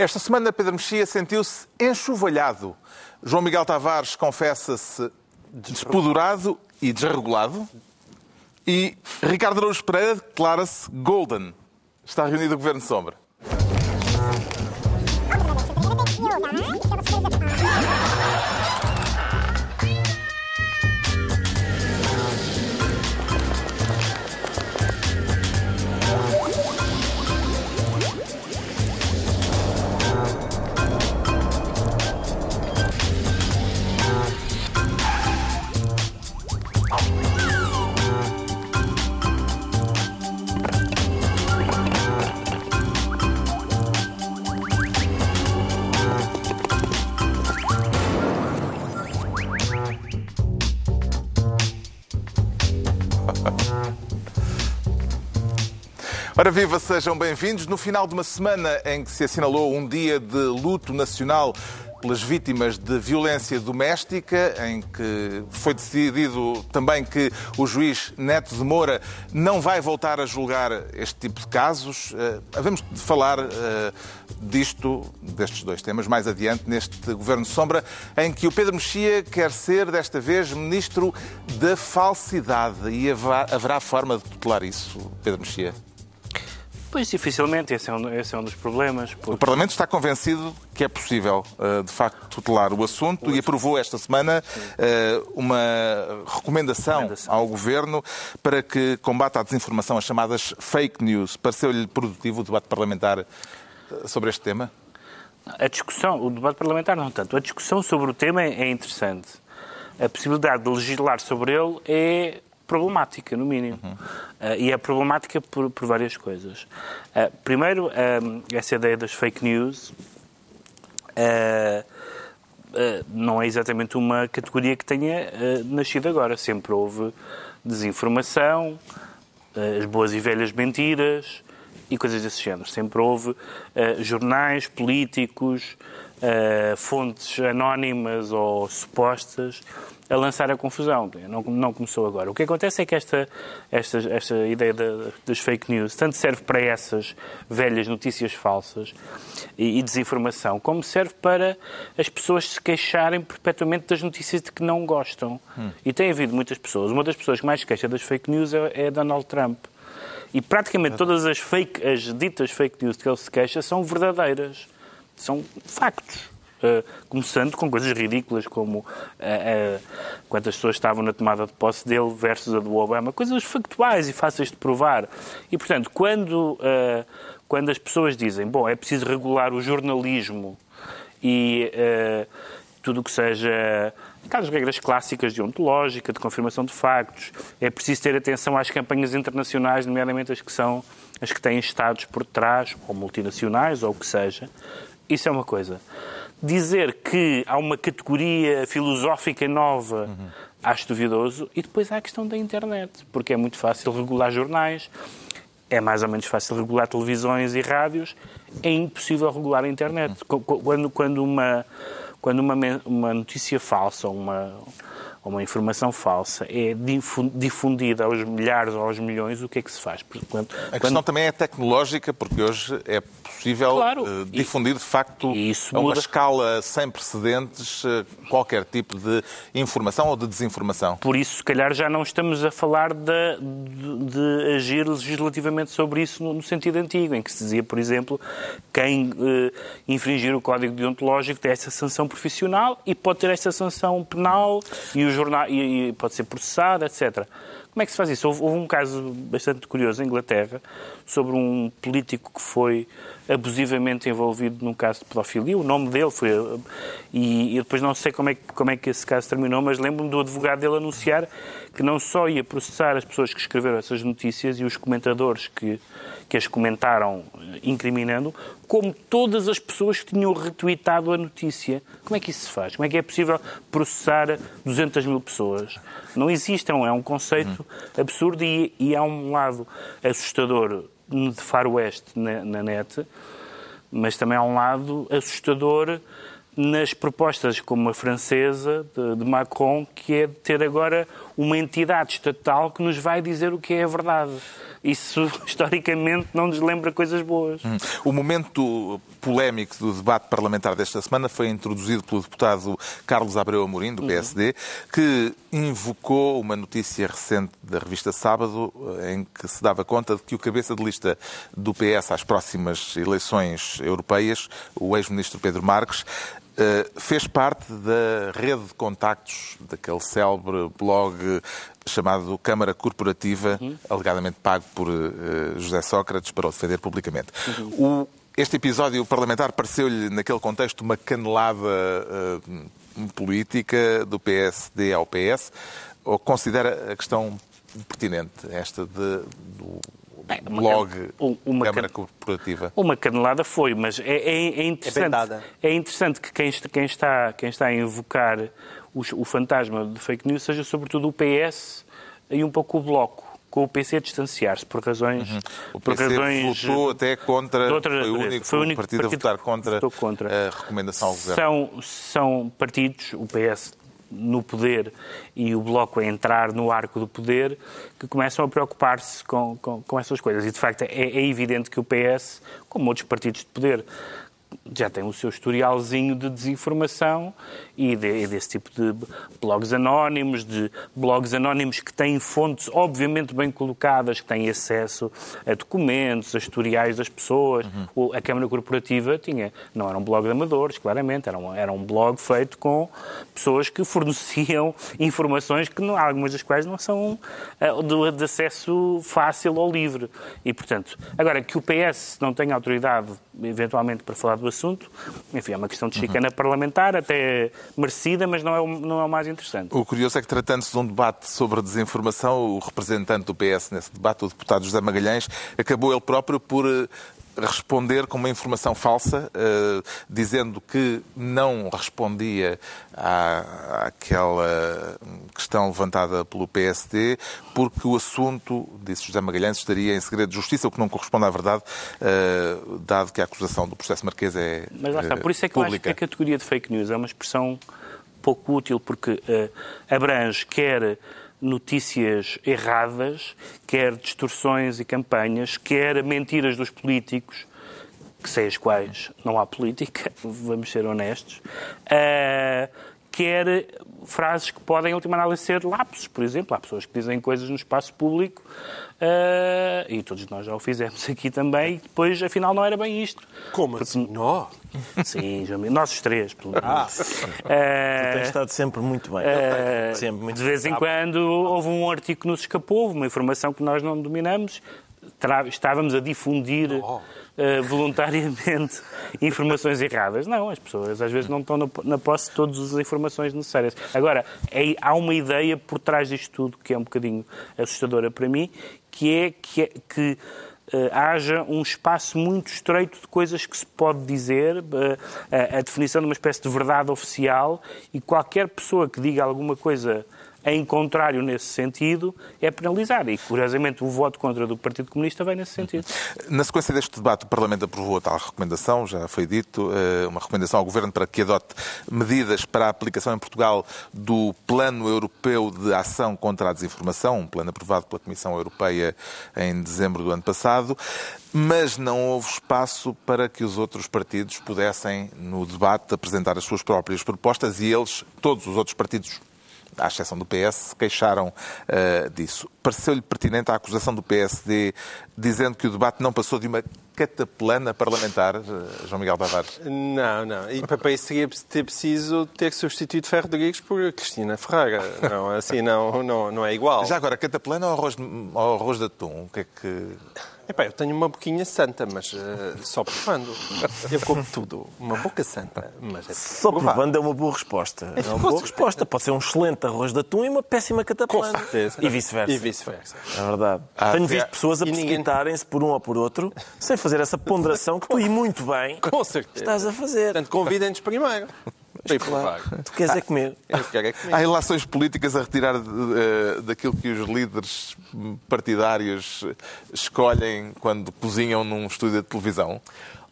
Esta semana, Pedro Mexia sentiu-se enxovalhado. João Miguel Tavares confessa-se despodurado e desregulado. E Ricardo Araújo Pereira declara-se golden. Está reunido o Governo Sombra. Ora viva, sejam bem-vindos. No final de uma semana em que se assinalou um dia de luto nacional pelas vítimas de violência doméstica, em que foi decidido também que o juiz Neto de Moura não vai voltar a julgar este tipo de casos. Uh, havemos de falar uh, disto, destes dois temas, mais adiante, neste Governo Sombra, em que o Pedro Mexia quer ser, desta vez, Ministro da Falsidade. E haverá forma de tutelar isso, Pedro Mexia? Pois, dificilmente, esse é um, esse é um dos problemas. Porque... O Parlamento está convencido que é possível, eh, de facto, tutelar o assunto e aprovou esta semana eh, uma recomendação, recomendação, ao Governo para que combata a desinformação, as chamadas fake news. Pareceu-lhe produtivo o debate parlamentar eh, sobre este tema? A discussão, o debate parlamentar não tanto, a discussão sobre o tema é interessante. A possibilidade de legislar sobre ele é problemática, no mínimo. Uhum. Uh, e é problemática por, por várias coisas. Uh, primeiro, uh, essa ideia das fake news não é exatamente uma categoria que tenha nascido agora. Sempre houve desinformação, as boas e velhas mentiras e coisas desse género. Sempre houve jornais, políticos, fontes anónimas ou supostas a lançar a confusão. Não, não começou agora. O que acontece é que esta, esta, esta ideia das fake news tanto serve para essas velhas notícias falsas e, e, desinformação, como serve para as pessoas se queixarem perpetuamente das notícias de que não gostam. Hum. E tem havido muitas pessoas. Uma das pessoas que mais se queixa das fake news é, é Donald Trump. E praticamente todas as, fake, as ditas fake news que ele se queixa são verdadeiras. São factos. Uh, começando com coisas ridículas como uh, uh, quantas pessoas estavam na tomada de posse dele versus a do Obama, coisas factuais e fáceis de provar. E, portanto, quando, quando as pessoas dizem, bom, é preciso regular o jornalismo e tudo o que seja aquelas regras clássicas de ontológica, de confirmação de factos, é preciso ter atenção às campanhas internacionais, nomeadamente as que são as que têm Estados por trás, ou multinacionais, ou o que seja. Isso é uma coisa dizer que há uma categoria filosófica nova, uhum. acho duvidoso. E depois há a questão da internet, porque é muito fácil regular jornais, é mais ou menos fácil regular televisões e rádios, é impossível regular a internet. Quando, quando, uma, quando uma, uma notícia falsa, uma ou uma informação falsa é difundida aos milhares ou aos milhões, o que é que se faz? Quando, a questão quando... também é tecnológica, porque hoje é possível claro, uh, difundir, de facto, a uma escala sem precedentes, uh, qualquer tipo de informação ou de desinformação. Por isso, se calhar, já não estamos a falar de, de, de agir legislativamente sobre isso no, no, sentido antigo, em que se dizia, por exemplo, quem uh, infringir o código deontológico tem essa sanção profissional e pode ter essa sanção penal e o jornal e, e, pode ser processado, etc. Como é que se faz isso? Houve, houve, um caso bastante curioso em Inglaterra sobre um político que foi abusivamente envolvido num caso de pedofilia. O nome dele foi. E, e depois não sei como é, como é que esse caso terminou, mas lembro-me do advogado dele anunciar que não só ia processar as pessoas que escreveram essas notícias e os comentadores que que as comentaram incriminando, como todas as pessoas que tinham retweetado a notícia. Como é que isso se faz? Como é que é possível processar 200 mil pessoas? Não existe, é um é conceito absurdo e, e há um lado assustador de faroeste na, na net, mas também há um lado assustador nas propostas como a francesa de, de, Macron, que é de ter agora uma entidade estatal que nos vai dizer o que é a verdade. Isso, historicamente, não nos lembra coisas boas. Hum. O momento polémico do debate parlamentar desta semana foi introduzido pelo deputado Carlos Abreu Amorim, do PSD, uhum. que invocou uma notícia recente da revista Sábado, em que se dava conta de que o cabeça de lista do PS às próximas eleições europeias, o ex-ministro Pedro Marques, eh, fez parte da rede de contactos daquele célebre blog chamado Câmara Corporativa, uhum. alegadamente pago por uh, José Sócrates para o defender publicamente. Uhum. O, este episódio parlamentar pareceu-lhe, naquele contexto, uma canelada uh, política do PSD ao PS, ou considera a questão pertinente, esta de, do Bem, blog uma, Câmara Corporativa? Uma canelada foi, mas é, é, é interessante, é, é, interessante que quem, quem, está, quem está a invocar o, o fantasma de fake news seja sobretudo o PS e um pouco o Bloco com o PC a distanciar-se por razões. Uhum. O PC por razões votou até contra. Outra, foi o único, foi o único partido, partido, a votar contra, contra, a recomendação ao governo. São, são partidos, o PS no poder e o Bloco a entrar no arco do poder, que começam a preocupar-se com, com, com essas coisas. E, de facto, é, é evidente que o PS, como outros partidos de poder, já tem o seu historialzinho de desinformação e, de, e, desse tipo de blogs anónimos, de blogs anónimos que têm fontes obviamente bem colocadas, que têm acesso a documentos, a historiais das pessoas. Uhum. A Câmara Corporativa tinha, não era um blog de amadores, claramente, era um, era um blog feito com pessoas que forneciam informações que não, algumas das quais não são uh, de, de acesso fácil ou livre. E, portanto, agora que o PS não tem autoridade eventualmente para falar do assunto. Enfim, é uma questão de chicana uhum. parlamentar, até merecida, mas não é, o, não é o mais interessante. O curioso é que, tratando-se de um debate sobre desinformação, o representante do PS nesse debate, o deputado José Magalhães, acabou ele próprio por eh, responder com uma informação falsa, uh, dizendo que não respondia à, àquela questão levantada pelo PSD, porque o assunto, disse José Magalhães, estaria em segredo de justiça, o que não corresponde à verdade, uh, dado que a acusação do processo Marquês é Mas lá está, por isso é que pública. eu acho que a categoria de fake news é uma expressão pouco útil, porque uh, abrange quer notícias erradas, quer distorções e campanhas, quer mentiras dos políticos, que sem as quais não há política, vamos ser honestos, uh, quer frases que podem, em última análise, ser lapsos, por exemplo. Há pessoas que dizem coisas no espaço público uh, e todos nós já o fizemos aqui também e depois, afinal, não era bem isto. Como Porque, assim? Nós? Sim, nós os três, pelo menos. Ah. Uh, tu tens estado sempre muito bem. Uh, sempre muito de vez em quando houve um artigo que nos escapou, uma informação que nós não dominamos, estávamos a difundir... Oh uh, voluntariamente informações erradas. Não, as pessoas às vezes não estão na, posse de todas as informações necessárias. Agora, é, há uma ideia por trás disto tudo que é um bocadinho assustadora para mim, que é que, é, que Uh, haja um espaço muito estreito de coisas que se pode dizer, uh, a, a, definição de uma espécie de verdade oficial, e qualquer pessoa que diga alguma coisa em contrário nesse sentido, é penalizar. E, curiosamente, o voto contra do Partido Comunista vai nesse sentido. Na sequência deste debate, o Parlamento aprovou a tal recomendação, já foi dito, eh, uma recomendação ao Governo para que adote medidas para a aplicação em Portugal do Plano Europeu de Ação contra a Desinformação, um plano aprovado pela Comissão Europeia em dezembro do ano passado mas não houve espaço para que os outros partidos pudessem, no debate, apresentar as suas próprias propostas e eles, todos os outros partidos à exceção do PS, se queixaram uh, disso. Pareceu-lhe pertinente a acusação do PSD dizendo que o debate não passou de uma cataplana parlamentar, uh, João Miguel Tavares? Não, não. E para isso seria ter preciso ter substituído Ferro Rodrigues por Cristina Ferreira. Não, assim não, não, não é igual. Já agora, cataplana ou arroz, ou arroz de atum? O que é que... Epá, eu tenho uma boquinha santa, mas uh, só provando. Eu como tudo. Uma boca santa, mas é Só provando é uma boa resposta. É uma boa resposta. Pode ser um excelente arroz de atum e uma péssima cataplana. Com certeza. E vice-versa. E vice-versa. É verdade. Ah, tenho visto pessoas a precipitarem-se por um ou por outro, sem fazer essa ponderação que tu, e muito bem, Com certeza. estás a fazer. Portanto, convidem-nos primeiro. Claro. Tu queres é comer. Eu quero é comer. Há relações políticas a retirar uh, daquilo que os líderes partidários escolhem quando cozinham num estúdio de televisão?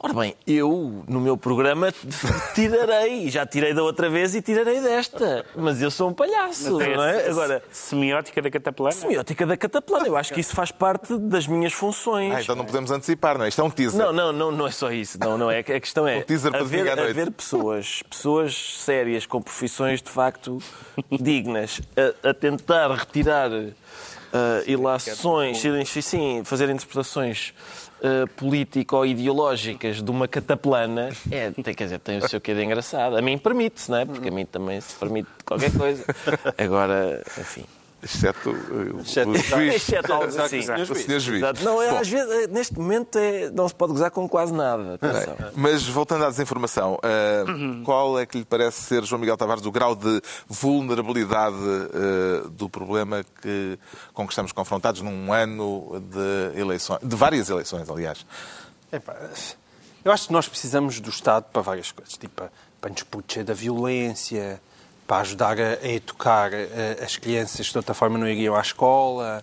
Ora bem, eu no meu programa tirarei, já tirei da outra vez e tirarei desta. Mas eu sou um palhaço, Mas não é? Agora, semiótica da cataplana? Semiótica da cataplana, eu acho que isso faz parte das minhas funções. Ah, então não podemos antecipar, não é? Isto é um teaser. Não, não, não, não é só isso. Não, não é. A questão é Um teaser para haver, domingo à noite. haver pessoas, pessoas sérias com profissões de facto dignas a, a tentar retirar uh, ilações, sim, fazer interpretações uh, político-ideológicas de uma cataplana, é, tem, quer dizer, tem o seu quê de engraçado. A mim permite-se, não é? Porque a mim também se permite qualquer coisa. Agora, enfim. Exceto uh, o, Exceto- o juiz. Exceto algo assim. O senhor juiz. Exato. Não, é, Bom. às vezes, é, neste momento é- não se pode gozar com quase nada. Atenção. Mas voltando à desinformação, uh, qual é que lhe parece ser, João Miguel Tavares, o grau de vulnerabilidade uh, do problema que, com que estamos confrontados num ano de eleições, de várias eleições, aliás? Epá, eu acho que nós precisamos do Estado para várias coisas. Tipo, para nos proteger da violência, para ajudar a, a educar as crianças que de outra forma não iriam à escola,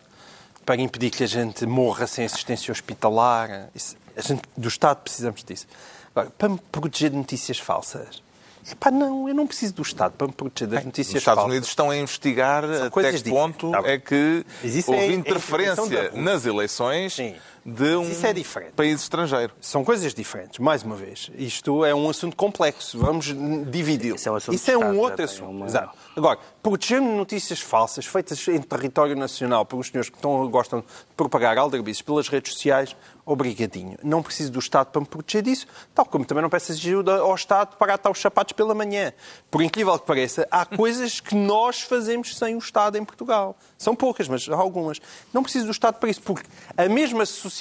para impedir que a gente morra sem assistência hospitalar. Isso- a gente, do Estado precisamos disso. Agora, para me proteger de notícias falsas. Epá, não, eu não preciso do Estado para me proteger das Os notícias Estados falsas. Unidos estão a investigar até coisas que ponto Tá bem. é que houve é- é interferência Rússia. nas eleições Sim. De um é diferente. país estrangeiro. São coisas diferentes, mais uma vez. Isto é um assunto complexo. Vamos dividi-lo. Isso é um assunto Isso é um Estado, outro assunto. uma- Exato. Agora, proteger-me de notícias falsas feitas em território nacional pelos senhores que estão, gostam de propagar aldrabices pelas redes sociais, obrigadinho. Não preciso do Estado para me proteger disso, tal como também não peço ajuda ao Estado para atar os sapatos pela manhã. Por incrível que pareça, há coisas que nós fazemos sem o Estado em Portugal. São poucas, mas há algumas. Não preciso do Estado para isso, porque a mesma sociedade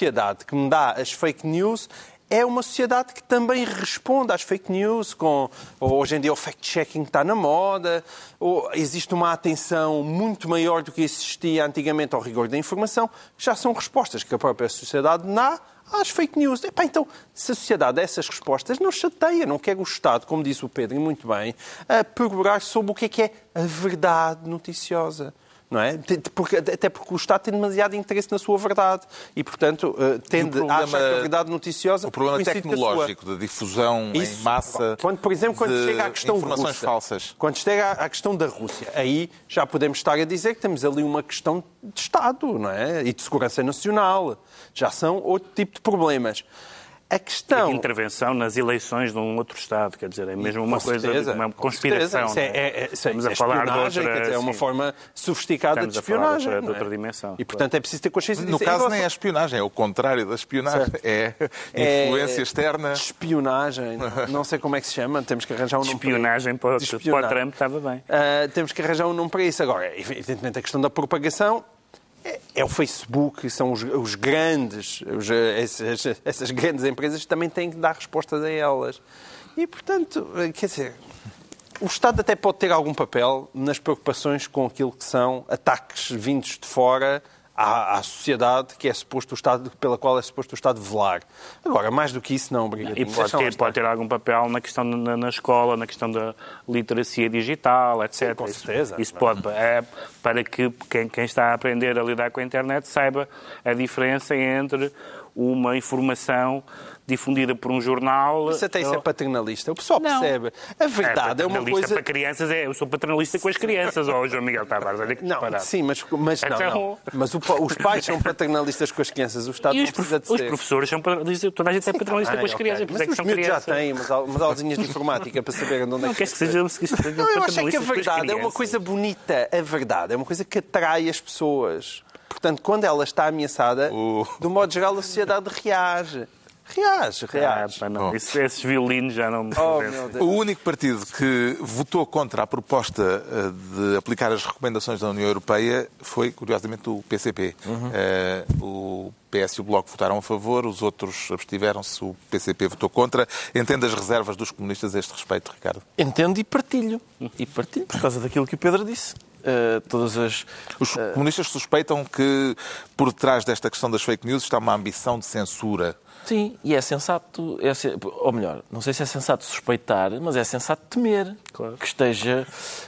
que me dá as fake news é uma sociedade que também responde às fake news, com hoje em dia o fact-checking está na moda, existe uma atenção muito maior do que existia antigamente ao rigor da informação, já são respostas que a própria sociedade dá às fake news. Epá, então, se a sociedade dá essas respostas, não chateia, não quer Estado, como disse o Pedro, e muito bem, a procurar sobre o que é que é a verdade noticiosa. Não é? Porque- até porque o Estado tem demasiado interesse na sua verdade e, portanto, eh, tende problema- a achar que a verdade noticiosa O problema tecnológico de difusão em Isso. massa Quando, por exemplo, quando chega à questão informações russa, falsas. Quando chega à questão da Rússia, aí já podemos estar a dizer que temos ali uma questão de Estado, não é? E de segurança nacional. Já são outro tipo de problemas. A questão de intervenção nas eleições de um outro Estado. Quer dizer, é mesmo uma coisa, uma conspiração. certeza. É, é? é, é, é- Estamos isso é a falar de espionagem, outra, quer dizer, é uma sim. forma sofisticada Estamos de a falar de espionagem. outra- de não é? outra dimensão, E, portanto, é preciso ter consciência No disso. Em caso, nem é espionagem, é o contrário da espionagem. É É- influência externa. Espionagem, não sei como é que se chama, temos que arranjar um nome para isso. Espionagem para, para o espionagem. Trump estava bem. Ah, temos que arranjar um nome para isso. Agora, evidentemente, a questão da propagação é, o Facebook, são os, os grandes, os, essas, essas grandes empresas que também têm que dar respostas a elas. E, portanto, eh, quer dizer, o Estado até pode ter algum papel nas preocupações com aquilo que são ataques vindos de fora à, à sociedade que é suposto o Estado, pela qual é suposto o Estado velar. Agora, mais do que isso, não, obrigado. E pode ter, pode ter algum papel na questão na, na escola, na questão da literacia digital, etc. com Isso- certeza. Isso, pode, é para que quem, quem está a aprender a lidar com a internet saiba a diferença entre uma informação difundida por um jornal. Mas até isso é paternalista. O pessoal Não. percebe. A verdade é, uma paternalista coisa... para crianças, é, eu sou paternalista com as crianças, ó João Miguel Tavares, olha que Não, sim, mas, mas não, Então- não. Mas o os pais são paternalistas com as crianças, o Estado E não os, prof- os professores são paternalistas, toda a gente é paternalista Ah, com as ok. crianças, por Mas isso é que os são miúdos já têm umas, umas aulinhas de informática para saberem de onde é que queres que sejam, que sejam Não, eu acho é que a verdade é uma coisa bonita. A verdade é uma coisa que atrai as pessoas. Portanto, quando ela está ameaçada, O- do modo geral, a sociedade reage. Reage, Ah, reage. pá, não. Isso- esses violinos já não me Oh. O único partido que votou contra a proposta eh, de aplicar as recomendações da União Europeia foi, curiosamente, o PCP. Eh, o PS e o Bloco votaram a favor, os outros abstiveram-se, o PCP votou contra. Entende as reservas dos comunistas a este respeito, Ricardo? Entendo e partilho. E partilho por causa daquilo que o Pedro disse. Uh, todas as. Os comunistas suspeitam que por detrás desta questão das fake news está uma ambição de censura Sim, e é sensato, é, ou melhor, não sei se é sensato suspeitar, mas é sensato temer claro. que esteja,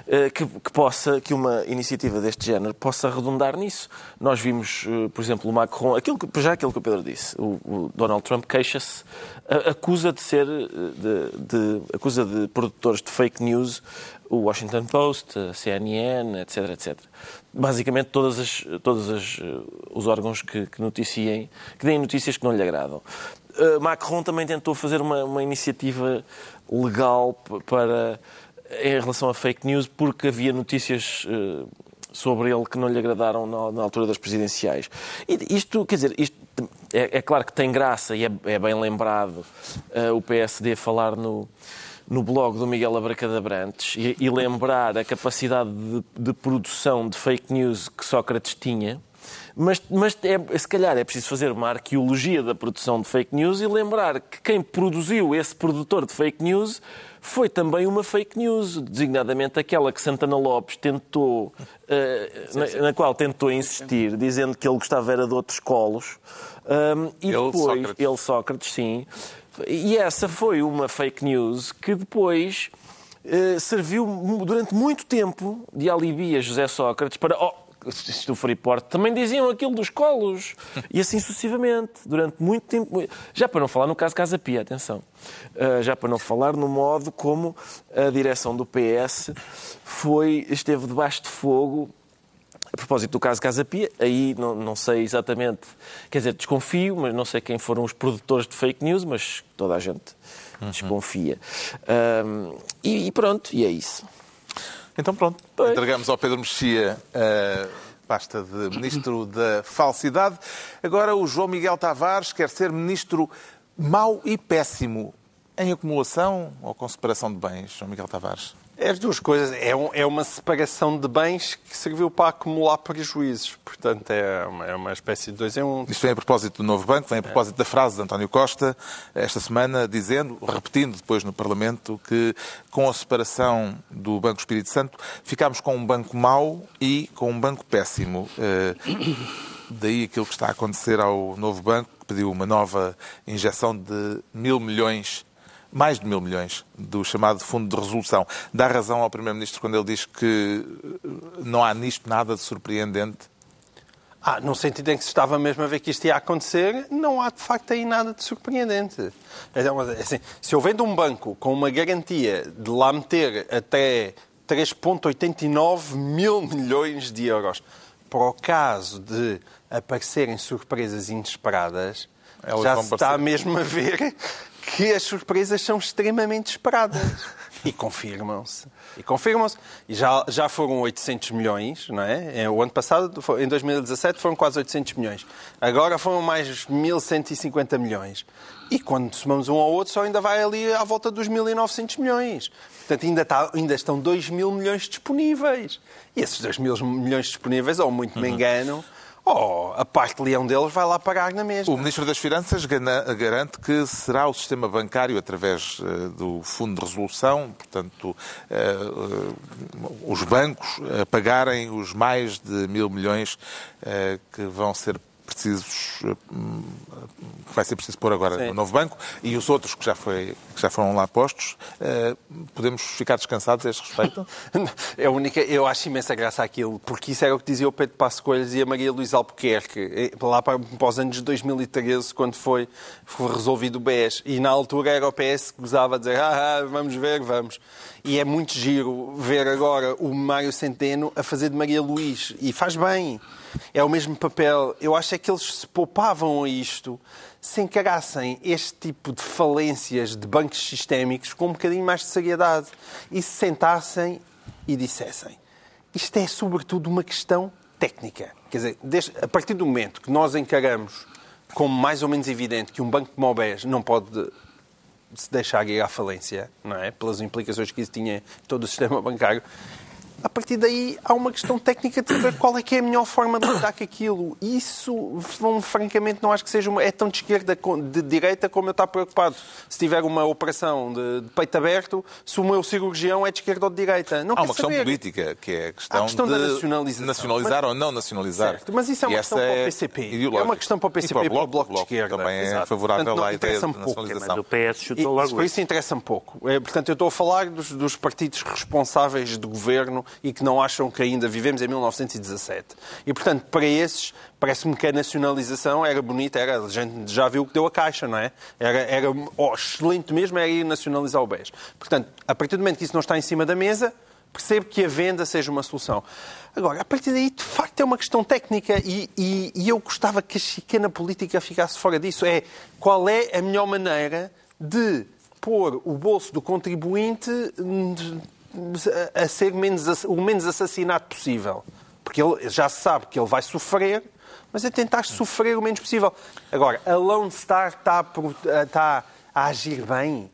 eh, que, que, possa, que uma iniciativa deste género possa redundar nisso. Nós vimos, eh, por exemplo, o Macron, aquilo que, já aquilo que o Pedro disse, o, o Donald Trump queixa-se, acusa de ser, eh, de, de, acusa de produtores de fake news o Washington Post, a CNN, etc, etc. Basicamente todas as, todos as, eh, os órgãos que, que noticiem, que deem notícias que não lhe agradam. Uh, Macron também tentou fazer uma, uma iniciativa legal para em relação a fake news porque havia notícias uh, sobre ele que não lhe agradaram na, na altura das presidenciais. E isto, quer dizer, isto é, é, claro que tem graça e é, é bem lembrado uh, o PSD falar no no blog do Miguel Abracadabrantes e, e lembrar a capacidade de, de, produção de fake news que Sócrates tinha. Mas, mas é, se calhar é preciso fazer uma arqueologia da produção de fake news e lembrar que quem produziu esse produtor de fake news foi também uma fake news, designadamente aquela que Santana Lopes tentou, uh, na, na, qual tentou insistir, dizendo que ele gostava era de outros colos. Um, e ele, depois, Sócrates. ele, Sócrates, sim, e essa foi uma fake news que depois eh, serviu durante muito tempo de alibi a José Sócrates para. Oh, do Freeport também diziam aquilo dos colos e assim sucessivamente durante muito tempo já para não falar no caso Casa Pia atenção uh, já para não falar no modo como a direção do PS foi esteve debaixo de fogo a propósito do caso Casa Pia, aí não, não sei exatamente, quer dizer, desconfio, mas não sei quem foram os produtores de fake news, mas toda a gente uhum. desconfia. Um, e, e, pronto, e é isso. Então pronto, pois. entregamos ao Pedro Mexia a pasta de Ministro da Falsidade. Agora o João Miguel Tavares quer ser Ministro mau e péssimo. Em acumulação ou com separação de bens, João Miguel Tavares? É as duas coisas. É, um, é, uma separação de bens que serviu para acumular prejuízos. Portanto, é uma, é uma espécie de dois em um. Isto vem a propósito do novo banco, vem a propósito é. da frase de António Costa esta semana, dizendo, repetindo depois no Parlamento, que com a separação do Banco Espírito Santo ficámos com um banco mau e com um banco péssimo. Uh, daí aquilo que está a acontecer ao novo banco, que pediu uma nova injeção de mil milhões mais de mil milhões do chamado Fundo de Resolução. Dá razão ao Primeiro-Ministro quando ele diz que eh, não há nisto nada de surpreendente? Ah, no sentido em que se estava mesmo a ver que isto ia acontecer, não há de facto aí nada de surpreendente. Então, assim, se eu vendo um banco com uma garantia de lá meter até 3,89 mil milhões de euros, para o caso de aparecerem surpresas inesperadas, Elas já se está mesmo a ver que as surpresas são extremamente esperadas. E confirmam-se. E confirmam-se. E já, já foram 800 milhões, não é? é? O ano passado, em 2017, foram quase 800 milhões. Agora foram mais 1.150 milhões. E quando somamos um ao outro, só ainda vai ali à volta dos 1.900 milhões. Portanto, ainda, está, ainda estão 2 mil milhões disponíveis. E esses 2 mil milhões disponíveis, ou muito me uhum. Oh, a parte de leão deles vai lá pagar na mesma. O Ministro das Finanças garante que será o sistema bancário, através uh, do Fundo de Resolução, portanto, uh, uh, os bancos, a pagarem os mais de mil milhões que vão ser precisos, que vai ser preciso pôr agora Sim. no novo banco, e os outros que já, foi, que já foram lá postos, uh, podemos ficar descansados a este respeito? é a única, eu acho imensa graça aquilo, porque isso era o que dizia o Pedro Passos Coelhos e a Maria Luísa Albuquerque, eh, lá para, para os anos de 2013, quando foi, foi resolvido o BES, e na altura era o PS que gozava a dizer, ah, ah, vamos ver, vamos. E é muito giro ver agora o Mário Centeno a fazer de Maria Luís, e faz bem é o mesmo papel. Eu acho é que eles se poupavam a isto se encarassem este tipo de falências de bancos sistémicos com um bocadinho mais de seriedade e se sentassem e dissessem isto é sobretudo uma questão técnica. Quer dizer, desde, a partir do momento que nós encaramos como mais ou menos evidente que um banco como o BES não pode se deixar ir à falência, não é? Pelas implicações que isso tinha em todo o sistema bancário, a partir daí há uma questão técnica de saber qual é que é a melhor forma de lidar com aquilo. Isso, francamente, não acho que seja uma, é tão de esquerda, de direita, como eu estou preocupado. Se tiver uma operação de, de peito aberto, se o meu cirurgião é de esquerda ou de direita. Não há uma questão saber. política, que é a questão, a questão de da nacionalização. nacionalizar mas, ou não nacionalizar. Certo, mas isso é uma questão para o PCP. É, é uma questão para o PCP e para o Bloco, de Esquerda. Também é Exato. favorável Portanto, à ideia de nacionalização. Mas o PS chutou logo. Isso, isso interessa-me pouco. É, portanto, eu estou a falar dos, dos partidos responsáveis do governo e que não acham que ainda vivemos em 1917. E, portanto, para esses, parece-me que a nacionalização era bonita, era, a gente já viu o que deu a Caixa, não é? Era, era oh, excelente mesmo, era ir nacionalizar o BES. Portanto, a partir do momento que isso não está em cima da mesa, percebo que a venda seja uma solução. Agora, a partir daí, de facto, é uma questão técnica e, e, e eu gostava que a chicana política ficasse fora disso. É qual é a melhor maneira de pôr o bolso do contribuinte a ser menos, o menos assassinado possível. Porque ele já sabe que ele vai sofrer, mas é tentar sofrer o menos possível. Agora, a Lone Star está, está a agir bem?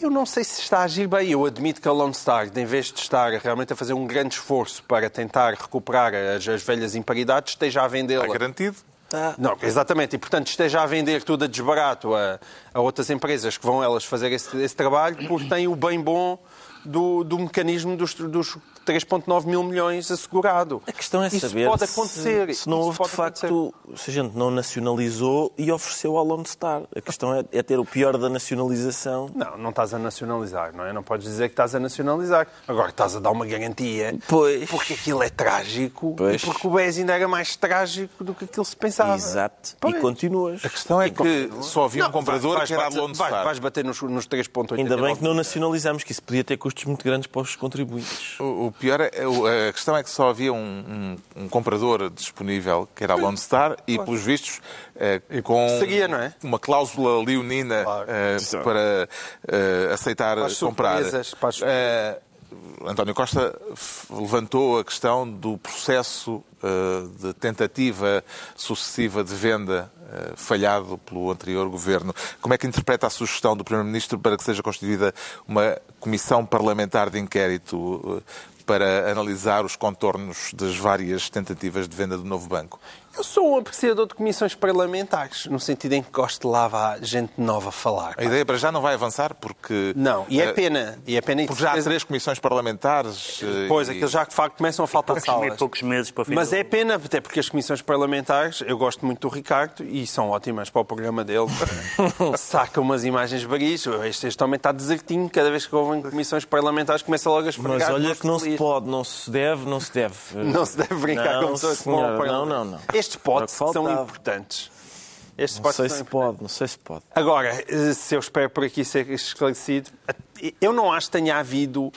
Eu não sei se está a agir bem. Eu admito que a Lone Star, em vez de estar realmente a fazer um grande esforço para tentar recuperar as, as velhas imparidades, esteja a vendê-la. Está garantido? Tá. Não, exatamente. E, portanto, esteja a vender tudo a desbarato a, a outras empresas que vão elas fazer esse, esse trabalho, porque tem o bem bom do, do mecanismo dos, dos 3,9 mil milhões assegurado. A questão é Isso saber pode acontecer. Se, se não houve, de facto, acontecer. se a gente não nacionalizou e ofereceu ao Lone Star. A questão é, é, ter o pior da nacionalização. Não, não estás a nacionalizar, não é? Não podes dizer que estás a nacionalizar. Agora estás a dar uma garantia. Pois. Porque aquilo é trágico pois. e porque o BES ainda era mais trágico do que aquilo se pensava. Exato. Pois. E continuas. A questão é e que só havia um comprador vais, que era a Lone Star. Vais, vais bater nos, nos 3,89. Ainda bem que não nacionalizamos, que isso podia ter custos muito grandes para os contribuintes. O, o pior é, a questão é que só havia um, um, um comprador disponível, que era a Lone Star, e, pelos vistos, eh, com Seguia, não é? uma cláusula leonina claro. eh, para eh, aceitar para comprar. Para António Costa levantou a questão do processo de tentativa sucessiva de venda falhado pelo anterior governo. Como é que interpreta a sugestão do Primeiro-Ministro para que seja constituída uma comissão parlamentar de inquérito para analisar os contornos das várias tentativas de venda do novo banco? Eu sou um apreciador de comissões parlamentares, no sentido em que gosto de lá vá gente nova falar. A ideia para já não vai avançar porque... Não, e é pena. E é pena porque já há três comissões parlamentares... Pois, e... aqueles já de facto começam a faltar poucos, salas. poucos meses para Mas é pena, até porque as comissões parlamentares, eu gosto muito do Ricardo e são ótimas para o programa dele. Saca umas imagens baris. Este, este homem está desertinho, cada vez que ouvem comissões parlamentares começa logo a esfregar. Mas olha que não se pode, não se deve, não se deve. Não se deve brincar não, com pessoas que vão Não, não, não. Estes potes são importantes. Estes não sei se pode, não sei se pode. Agora, se eu espero por aqui ser esclarecido, eu não acho que tenha havido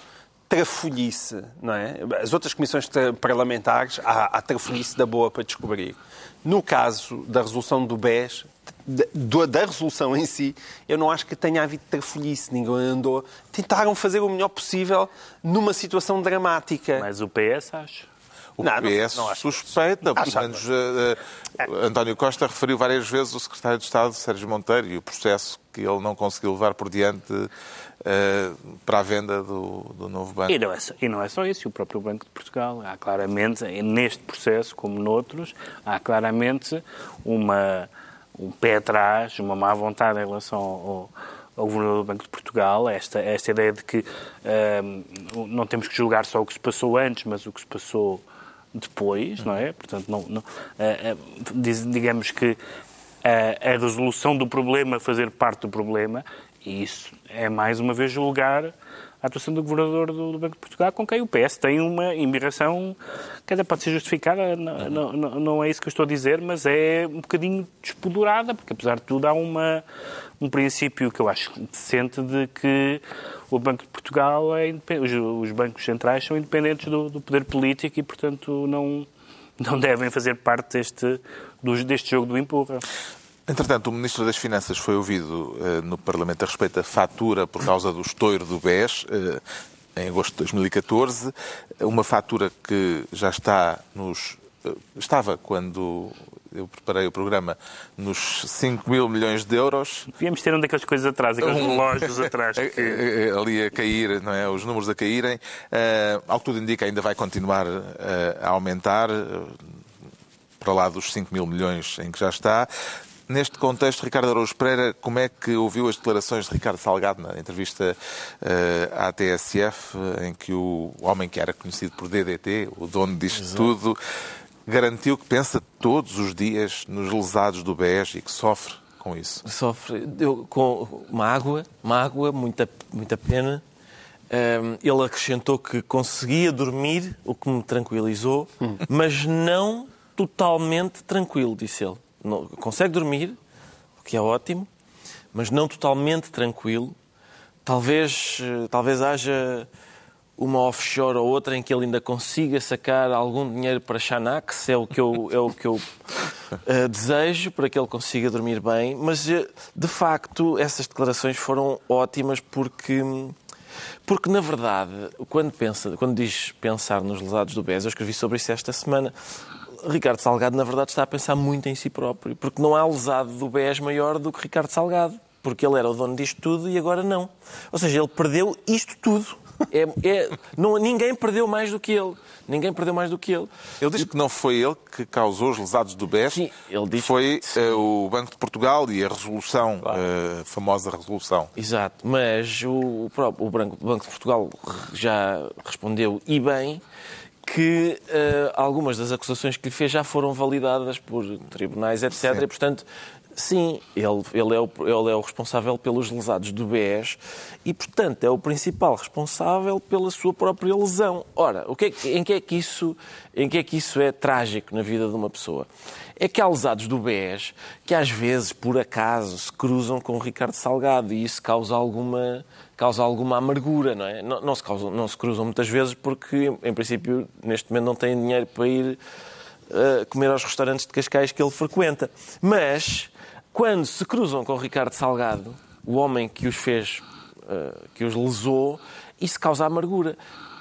trafolhice, não é? As outras comissões parlamentares, há, há trafolhice da boa para descobrir. No caso da resolução do BES, da, da, resolução em si, eu não acho que tenha havido trafolhice. Ninguém andou. Tentaram fazer o melhor possível numa situação dramática. Mas o PS acha. O não, PS não, não suspeita, pelo menos uh, António Costa referiu várias vezes o secretário de Estado, Sérgio Monteiro, e o processo que ele não conseguiu levar por diante uh, para a venda do, do novo banco. E não, é só, e não é só isso, o próprio Banco de Portugal. Há claramente, neste processo, como noutros, há claramente uma, um pé atrás, uma má vontade em relação ao, ao Governador do Banco de Portugal, esta, esta ideia de que não temos que julgar só o que se passou antes, mas o que se passou depois, não é? Portanto, não, não uh, uh, digamos que a, a resolução do problema fazer parte do problema, e isso é mais uma vez julgar a atuação do Governador do, Banco de Portugal, com quem o PS tem uma embirração que até pode ser justificada, não, não, não, é isso que eu estou a dizer, mas é um bocadinho despodurada, porque apesar de tudo há uma, um princípio que eu acho decente de que o Banco de Portugal é os, os bancos centrais são independentes do, do, poder político e, portanto, não, não devem fazer parte deste, deste jogo do empurra. Entretanto, o Ministro das Finanças foi ouvido uh, no Parlamento a respeito da fatura por causa do estouro do BES, uh, em agosto de 2014. Uma fatura que já está nos. Uh, estava quando eu preparei o programa nos 5 mil milhões de euros. Devíamos ter um daquelas coisas atrás, aqueles relógios atrás. Que... Eh, eh, ali a cair, não é? Os números a caírem. Ao que tudo indica, ainda vai continuar a aumentar, para lá dos 5 mil milhões em que já está. Neste contexto, Ricardo Araújo Pereira, como é que ouviu as declarações de Ricardo Salgado na entrevista uh, à TSF, em que o homem que era conhecido por DDT, o dono disto Exato. tudo, garantiu que pensa todos os dias nos lesados do BES e que sofre com isso? Sofre eu, com mágoa, mágoa, muita, muita pena. Um, ele acrescentou que conseguia dormir, o que me tranquilizou, hum. mas não totalmente tranquilo, disse ele não, consegue dormir, o que é ótimo, mas não totalmente tranquilo. Talvez, eh, talvez haja uma offshore ou outra em que ele ainda consiga sacar algum dinheiro para Xanax, é o que eu, é o que eu uh, desejo, para que ele consiga dormir bem. Mas, eh, de facto, essas declarações foram ótimas porque, porque na verdade, quando, pensa, quando diz pensar nos lesados do BES, eu escrevi sobre isso esta semana, Ricardo Salgado, na verdade, está a pensar muito em si próprio, porque não há lesado do BES maior do que Ricardo Salgado, porque ele era o dono disto tudo e agora não. Ou seja, ele perdeu isto tudo. É, é, não, ninguém perdeu mais do que ele. Ninguém perdeu mais do que ele. Ele diz que não foi ele que causou os lesados do BES. Sim, ele diz foi que... uh, o Banco de Portugal e a resolução, claro. a uh, famosa resolução. Exato, mas o, próprio, o Banco, o Banco de Portugal já respondeu e bem que uh, algumas das acusações que lhe fez já foram validadas por tribunais, etc. Sim. E, portanto, sim, ele, ele, é o, ele é o responsável pelos lesados do BES e, portanto, é o principal responsável pela sua própria lesão. Ora, o que é, em, que é que isso, em que é que isso é trágico na vida de uma pessoa? É que há lesados do BES que, às vezes, por acaso, se cruzam com o Ricardo Salgado e isso causa alguma causa alguma amargura, não é? Não, não, se, causam, não se cruzam muitas vezes porque, em princípio, neste momento não têm dinheiro para ir uh, comer aos restaurantes de Cascais que ele frequenta. Mas, quando se cruzam com o Ricardo Salgado, o homem que os fez, uh, que os lesou, isso causa amargura.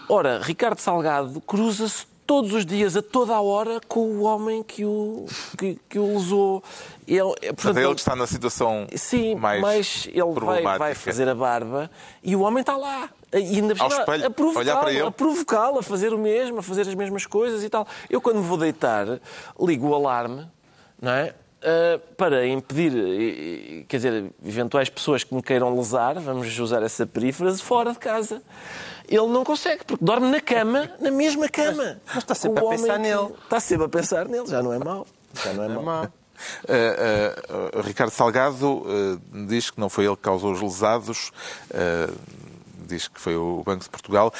Ora, Ricardo Salgado cruza-se todos os dias, a toda a hora, com o homem que o, que, que o lesou. Ele, é, portanto, é ele que está na situação sim, mais mas ele vai, vai, fazer a barba e o homem está lá. E ainda Ao espelho, a provocá-lo, a provocá-lo, a fazer o mesmo, a fazer as mesmas coisas e tal. Eu, quando me vou deitar, ligo o alarme, não é? Uh, para impedir, quer dizer, eventuais pessoas que me queiram lesar, vamos usar essa perífrase, fora de casa ele não consegue, porque dorme na cama, na mesma cama. Mas, mas está sempre a pensar nele. Está sempre a pensar nele, já não é mau. Já não é, é mau. Uh, uh, Ricardo Salgado uh, diz que não foi ele que causou os lesados, diz que foi o Banco de Portugal.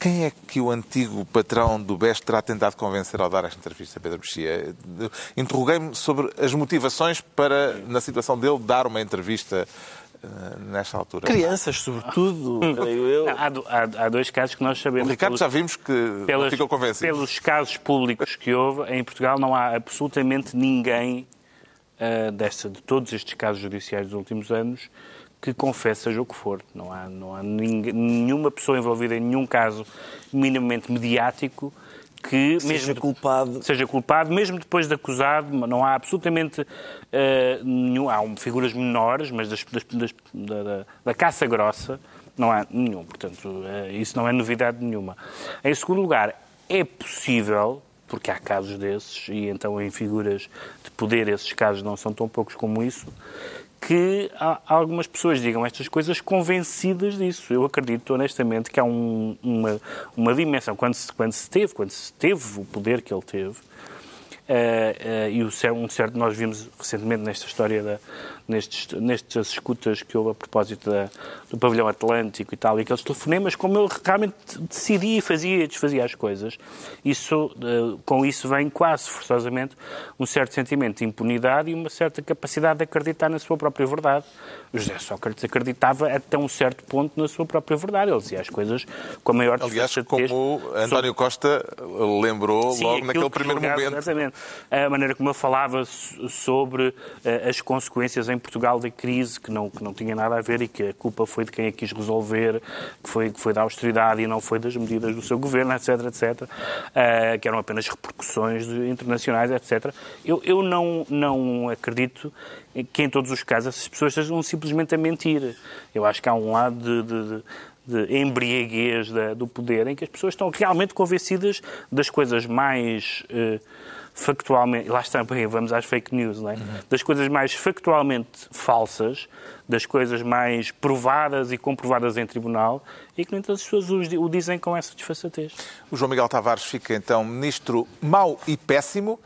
Quem é que o antigo patrão do BES terá tentado convencer ao dar esta entrevista a Pedro Mexia? Interroguei-me sobre as motivações para, na situação dele, dar uma entrevista eh, nesta altura. Crianças, sobretudo, creio eu. Há, há, há, dois casos que nós sabemos. O Ricardo pelos, já vimos que pelas, ficou convencido. Pelos casos públicos que houve, em Portugal não há absolutamente ninguém uh, desta, de todos estes casos judiciais dos últimos anos que confesse seja o que for. Não há, não há nenhuma pessoa envolvida em nenhum caso minimamente mediático que seja mesmo culpado seja culpado mesmo depois de acusado não há absolutamente uh, nenhum há figuras menores mas das, das, das, da, da, caça grossa não há nenhum portanto uh, isso não é novidade nenhuma em segundo lugar é possível porque há casos desses e então em figuras de poder esses casos não são tão poucos como isso que algumas pessoas digam estas coisas convencidas disso. Eu acredito honestamente que há um, uma, uma dimensão, quando se, quando se teve, quando se teve o poder que ele teve, Uh, uh, e o, um certo, nós vimos recentemente nesta história, da, nestes, nestas escutas que houve a propósito da, do pavilhão atlântico e tal, e aqueles telefonemas, como ele realmente decidia e fazia e desfazia as coisas, isso, uh, com isso vem quase forçosamente um certo sentimento de impunidade e uma certa capacidade de acreditar na sua própria verdade. O José Sócrates acreditava até um certo ponto na sua própria verdade. Ele dizia as coisas com a maior Aliás, como António Costa lembrou Sim, logo naquele primeiro momento. Exatamente. A maneira como ele falava sobre uh, as consequências em em Portugal da crise que não, que não tinha nada a ver e que a culpa foi de quem a quis resolver, que foi, que foi da austeridade e não foi das medidas do seu governo, etc, etc, uh, que eram apenas repercussões de, internacionais, etc. Eu, eu não, não acredito que em todos os casos as pessoas estejam simplesmente a mentir. Eu acho que há um lado de, de, de embriaguez da, do poder em que as pessoas estão realmente convencidas das coisas mais. Uh, factualmente, lá está, vamos às fake news, não é? Uhum. das coisas mais factualmente falsas, das coisas mais provadas e comprovadas em tribunal, e que, no entanto, as pessoas o dizem com essa desfaçatez. O João Miguel Tavares fica, então, ministro mau e péssimo.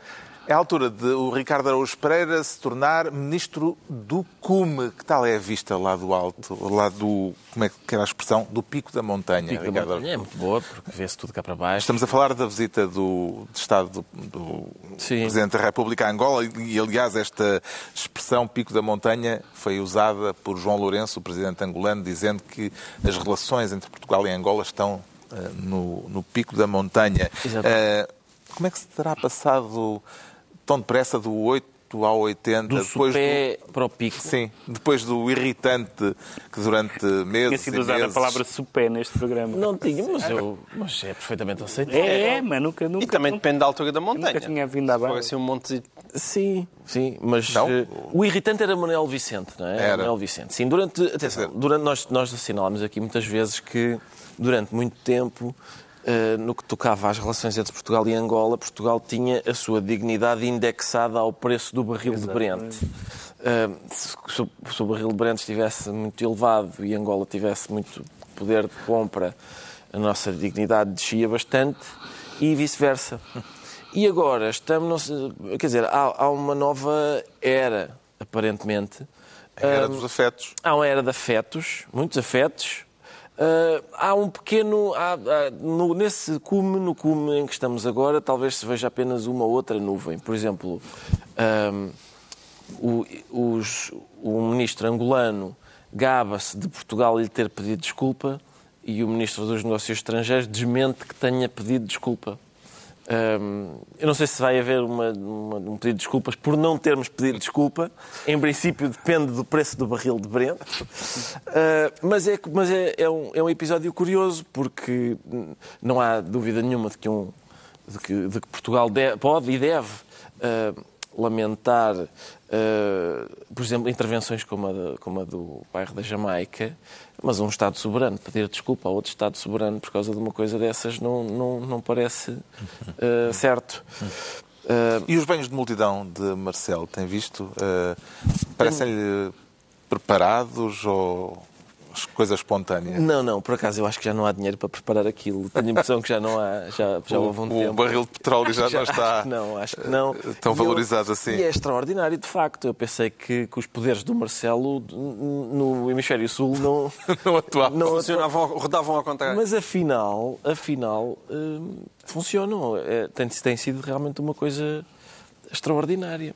É a altura de o Ricardo Araújo Pereira se tornar ministro do cume. Que tal é a vista lá do alto, lá do, como é que era a expressão, do pico da montanha? Pico da montanha é muito boa, porque vê-se tudo cá para baixo. Estamos a falar da visita do, de Estado do, do Presidente da República a Angola e, aliás, esta expressão pico da montanha foi usada por João Lourenço, o Presidente angolano, dizendo que as relações entre Portugal e Angola estão uh, no, no, pico da montanha. Uh, como é que se terá passado tão depressa do 8 ao 80. Do depois do... para o pico. Sim, depois do irritante que durante meses. Tinha sido usada meses... a palavra supé neste programa. Não tinha, mas, eu... mas é perfeitamente aceitável. É, é, mas nunca, nunca. E também nunca, depende da altura da montanha. Nunca tinha vindo à barra. assim um monte Sim, sim, mas uh, o irritante era Manuel Vicente, não é? Era. Manuel Vicente. Sim, durante. Atenção, durante nós, nós assinalámos aqui muitas vezes que durante muito tempo no que tocava às relações entre Portugal e Angola, Portugal tinha a sua dignidade indexada ao preço do barril Exatamente. de Brent. Uh, se, se, o barril de Brent estivesse muito elevado e Angola tivesse muito poder de compra, a nossa dignidade descia bastante e vice-versa. E agora estamos, quer dizer, há, há uma nova era, aparentemente. A era dos afetos. Há uma era de afetos, muitos afetos, Uh, há um pequeno. Há, há, no, nesse cume, no cume em que estamos agora, talvez se veja apenas uma outra nuvem. Por exemplo, um, o, os, o ministro angolano gaba-se de Portugal lhe ter pedido desculpa e o ministro dos Negócios Estrangeiros desmente que tenha pedido desculpa. Eu não sei se vai haver uma, uma, um pedido de desculpas por não termos pedido desculpa. Em princípio, depende do preço do barril de Brent. Uh, mas é, mas é, é, um, é um episódio curioso, porque não há dúvida nenhuma de que, um, de que, de que Portugal pode e deve uh, lamentar, por exemplo, intervenções como a, de, como a do bairro da Jamaica, mas um Estado soberano pedir desculpa a outro Estado soberano por causa de uma coisa dessas não, não, não parece uh, certo. Uh, e os banhos de multidão de Marcelo, tem visto? Parecem-lhe preparados ou coisa espontânea? Não, não, por acaso eu acho que já não há dinheiro para preparar aquilo. Tenho a impressão que já não há, já, já o, houve um o tempo. O barril de petróleo já, já não está acho não, acho que não. tão valorizado assim. E é extraordinário, de facto. Eu pensei que, que os poderes do Marcelo no hemisfério sul não, não atuavam. Não funcionavam, rodavam ao contrário. Mas afinal, afinal hum, funcionam. É, tem, tem sido realmente uma coisa extraordinária.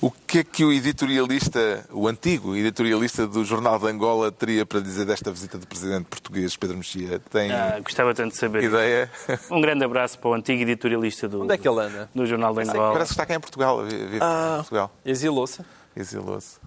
O que é que o editorialista, o antigo editorialista do Jornal de Angola, teria para dizer desta visita do presidente português, Pedro Mexia? Tem ah, gostava tanto de saber. Ideia? Um grande abraço para o antigo editorialista do, Onde é que ele anda? do Jornal de Angola. Parece que está cá em Portugal. Vive ah, em Portugal. Exilou-se? Exilou-se.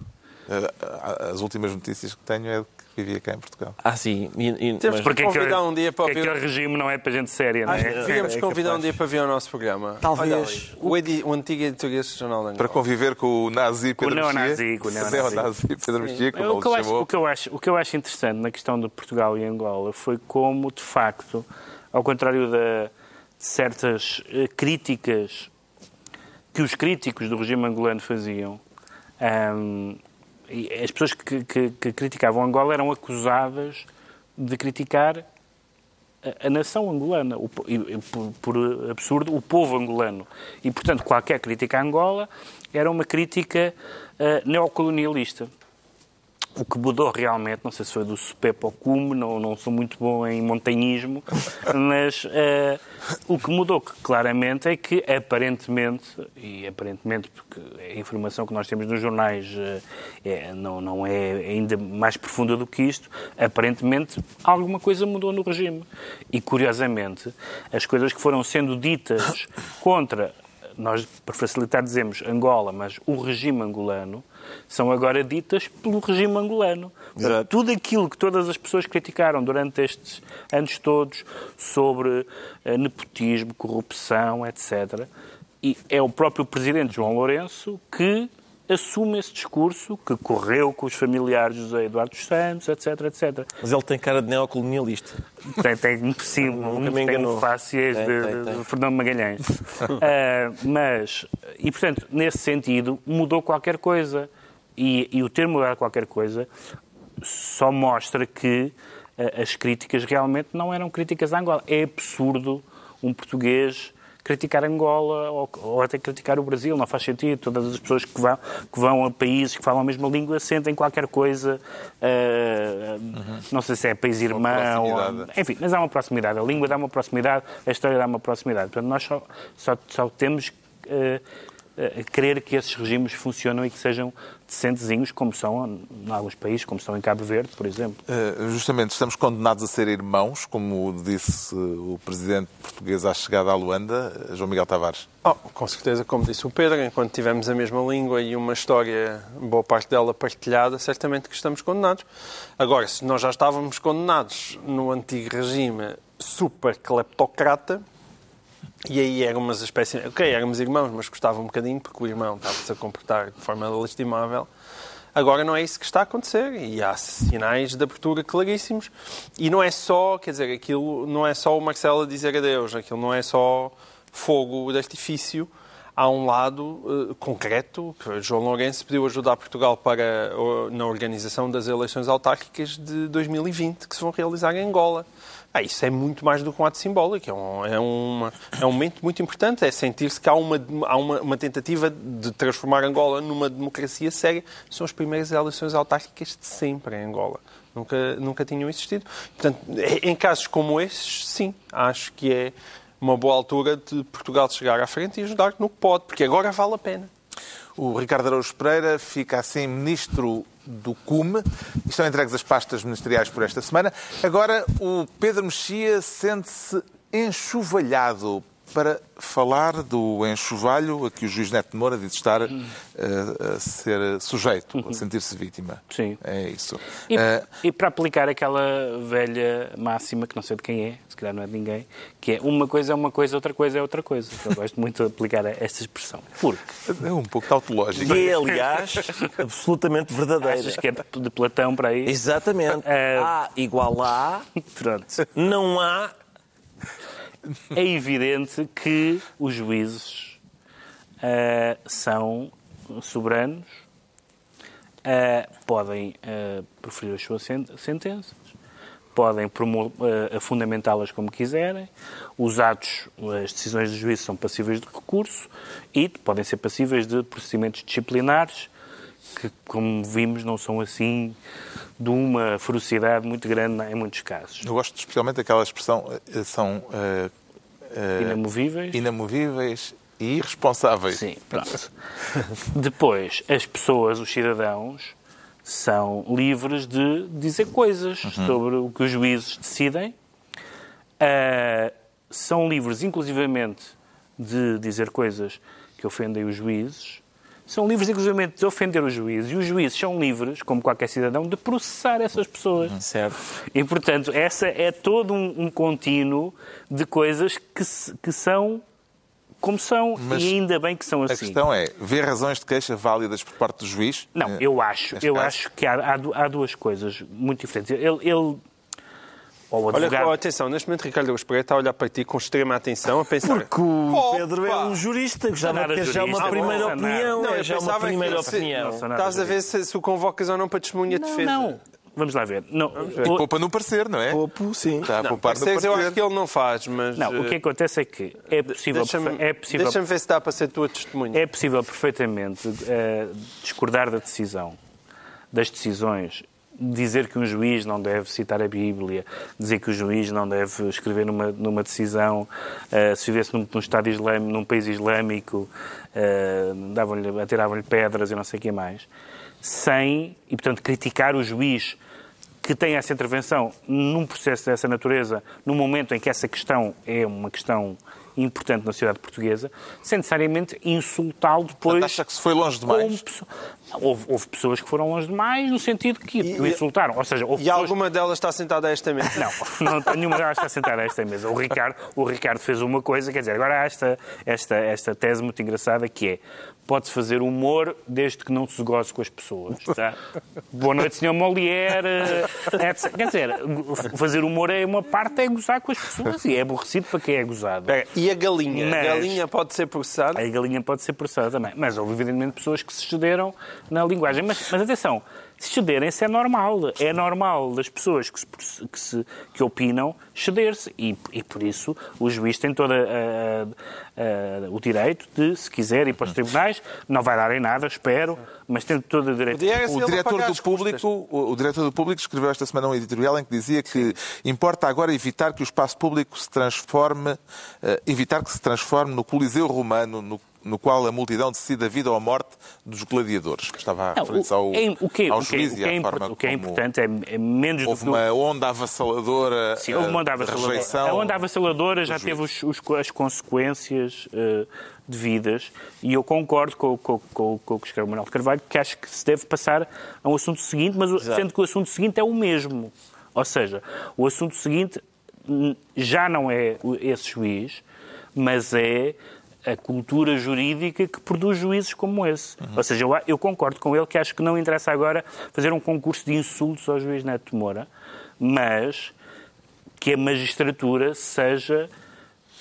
As últimas notícias que tenho é de vivia cá em Portugal. Ah, sim. E, e, Temos que convidar um dia para ouvir... Porque regime não é para gente séria, não é? Devíamos é convidar um dia para vir ao nosso programa. Talvez. O, edi... o antigo editorial do Jornal da Para conviver com o nazi Pedro Mexia. Com o neonazi. Com o neonazi Pedro Mexia, como o que, eu acho, o, que eu acho, o que eu acho interessante na questão de Portugal e Angola foi como, de facto, ao contrário de certas uh, críticas que os críticos do regime angolano faziam, um, as pessoas que, que, que, criticavam Angola eram acusadas de criticar a, a nação angolana, o, e, por, por, absurdo, o povo angolano. E, portanto, qualquer crítica a Angola era uma crítica uh, neocolonialista. O que mudou realmente, não sei se foi do SUPEP ao cume, não, não sou muito bom em montanhismo, mas uh, o que mudou claramente é que aparentemente, e aparentemente porque a informação que nós temos nos jornais uh, é, não, não é ainda mais profunda do que isto, aparentemente alguma coisa mudou no regime. E curiosamente, as coisas que foram sendo ditas contra, nós por facilitar dizemos Angola, mas o regime angolano, são agora ditas pelo regime angolano. Exato. Tudo aquilo que todas as pessoas criticaram durante estes anos todos sobre eh, nepotismo, corrupção, etc. E é o próprio presidente João Lourenço que assume esse discurso, que correu com os familiares de José Eduardo dos Santos, etc, etc. Mas ele tem cara de neocolonialista. Tem, tem sim, Nunca me tem enganou. fáceis Tem, de, tem, tem. de Fernando Magalhães. Ah, mas, e portanto, nesse sentido, mudou qualquer coisa. E, e o ter mudado qualquer coisa só mostra que ah, as críticas realmente não eram críticas à Angola. É absurdo um português criticar Angola ou, ou até criticar o Brasil, não faz sentido. Todas as pessoas que vão, que vão a países que falam a mesma língua sentem qualquer coisa, ah, não sei se é país irmão, ou- enfim, mas há uma proximidade. A língua dá uma proximidade, a história dá uma proximidade. Portanto, nós só, só, só temos eh, crer que esses regimes funcionam e que sejam decentezinhos, como são em alguns países, como são em Cabo Verde, por exemplo. Uh, justamente, estamos condenados a ser irmãos, como disse uh, o presidente português à chegada à Luanda, João Miguel Tavares. Oh, com certeza, como disse o Pedro, enquanto tivermos a mesma língua e uma história, boa parte dela partilhada, certamente que estamos condenados. Agora, se nós já estávamos condenados no antigo regime super cleptocrata, e aí éramos a espécie. Ok, éramos irmãos, mas custava um bocadinho porque o irmão estava-se a comportar de forma lastimável. Agora não é isso que está a acontecer e há sinais de abertura claríssimos. E não é só, quer dizer, aquilo não é só o Marcelo a dizer adeus, aquilo não é só fogo de artifício. Há um lado eh, concreto, que João Lourenço pediu ajuda a Portugal para, na organização das eleições autárquicas de 2020, que se vão realizar em Angola. Ah, isso é muito mais do que um ato simbólico, é um, é uma- é um momento muito importante, é sentir-se que há, uma, há uma, uma tentativa de transformar Angola numa democracia séria. São as primeiras eleições autárquicas de sempre em Angola. Nunca, nunca tinham existido. Portanto, em casos como esses, sim, acho que é uma boa altura de Portugal chegar à frente e ajudar no que pode, porque agora vale a pena. O Ricardo Araújo Pereira fica assim ministro do CUME. Estão entregues as pastas ministeriais por esta semana. Agora o Pedro Mexia sente-se enxovalhado para falar do enxovalho a que o juiz Neto de Moura diz estar eh, a ser sujeito, a sentir-se vítima. Sim. É isso. E, Eh, e para aplicar aquela velha máxima, que não sei de quem é, se calhar não é de ninguém, que é uma coisa é uma coisa, outra coisa é outra coisa. Eu gosto muito de aplicar esta expressão. Porque é um pouco tautológico. E é, aliás, absolutamente verdadeira. achas que é de Platão para aí? Exatamente. É. A igual a A, Pronto. não há. É evidente que os juízes ah, são soberanos, ah, podem ah, proferir as suas sen- sentenças, podem fundamentá-las como quiserem, os atos, as decisões do juízo são passíveis de recurso e podem ser passíveis de procedimentos disciplinares que, como vimos, não são assim de uma ferocidade muito grande em muitos casos. Eu gosto especialmente daquela expressão, eh, são eh, eh, Inamovíveis. inamovíveis e irresponsáveis. Sim, pronto. Depois, as pessoas, os cidadãos, são livres de dizer coisas sobre o que os juízes decidem. Ah, são livres, inclusivamente, de dizer coisas que ofendem os juízes. São livres, inclusivamente, de ofender os juízes. E os juízes são livres, como qualquer cidadão, de processar essas pessoas. Certo. E, portanto, essa é todo um, um contínuo de coisas que, que são como são Mas e ainda bem que são A assim. questão é, ver razões de queixa válidas por parte do juiz? Não, Eh, eu acho, eu caso? acho que há, há duas coisas muito diferentes. Ele, ele ou o Olha, advogado, oh, atenção, neste momento Ricardo Araújo Pereira está a olhar para ti com extrema atenção, a pensar... Porque o! Pedro é um jurista, que já, Não é é já uma primeira não é opinião. Não, é eu já uma primeira que se- opinião. Nada Estás a ver se, se o convocas ou não para testemunha de defesa. não. Vamos lá ver. Não, E poupa no parecer, não é? Poupo, sim. Está a Não, poupar no pareceres eu acho parecer. que ele não faz, mas... não, o que eh, acontece é que é possível, Deixa-me é possível, deixa ver se dá para ser tua testemunha. é possível perfeitamente eh, discordar da decisão, das decisões, dizer que um juiz não deve citar a Bíblia, dizer que o juiz não deve escrever numa, numa decisão, eh, se vivesse num, num Estado islâmico, num país islâmico, eh, davam-lhe- atiravam-lhe pedras e não sei o que mais, sem, e portanto criticar o juiz que tem essa intervenção num processo dessa natureza, num momento em que essa questão é uma questão importante na sociedade portuguesa, sem necessariamente insultá-lo depois. Portanto, acha que se foi longe demais? pessoa. Houve, houve pessoas que foram longe demais, no sentido que, o insultaram. Ou seja, E alguma delas está sentada a esta mesa? Não, não nenhuma delas está sentada a esta mesa. O Ricardo, o Ricardo fez uma coisa, quer dizer, agora há esta, esta, esta tese muito engraçada que é pode-se fazer humor desde que não se goze com as pessoas. Tá? Boa noite, senhor Molière. etc. Quer dizer, fazer humor é uma parte, é gozar com as pessoas e é aborrecido para quem é gozado. E a galinha? Mas- A galinha pode ser processada? A galinha pode ser processada também. Mas houve, evidentemente, pessoas que se excederam na linguagem. Mas, mas atenção, se excederem-se é normal. É normal das pessoas que, se, que, se- que opinam ceder-se. E, e por isso o juiz tem todo o direito de, se quiser, ir para os tribunais. Não vai dar em nada, espero, mas tem todo o direito. O diretor pagar do público, o, o diretor do público escreveu esta semana um editorial em que dizia que importa agora evitar que o espaço público se transforme, eh, evitar que se transforme no Coliseu Romano, no, no qual a multidão decide a vida ou a morte dos gladiadores. Estava a referir-se ao, o, é- o que, é- ao o que, é- juiz o e que é à forma o que é importante é, é menos houve do que... uma onda avassaladora Sim, houve uma onda eh, avassaladora. rejeição. A onda avassaladora já teve os- os- as consequências eh, devidas e eu concordo com, com- com- com o que escreve o Manuel Carvalho, que acho que se deve passar a um assunto seguinte, mas o- sendo que o assunto seguinte é o mesmo. Ou seja, o assunto seguinte hum, já não é esse juiz, mas é a cultura jurídica que produz juízes como esse. Ou seja, eu, eu concordo com ele que acho que não interessa agora fazer um concurso de insultos ao juiz Neto Moura, mas que a magistratura seja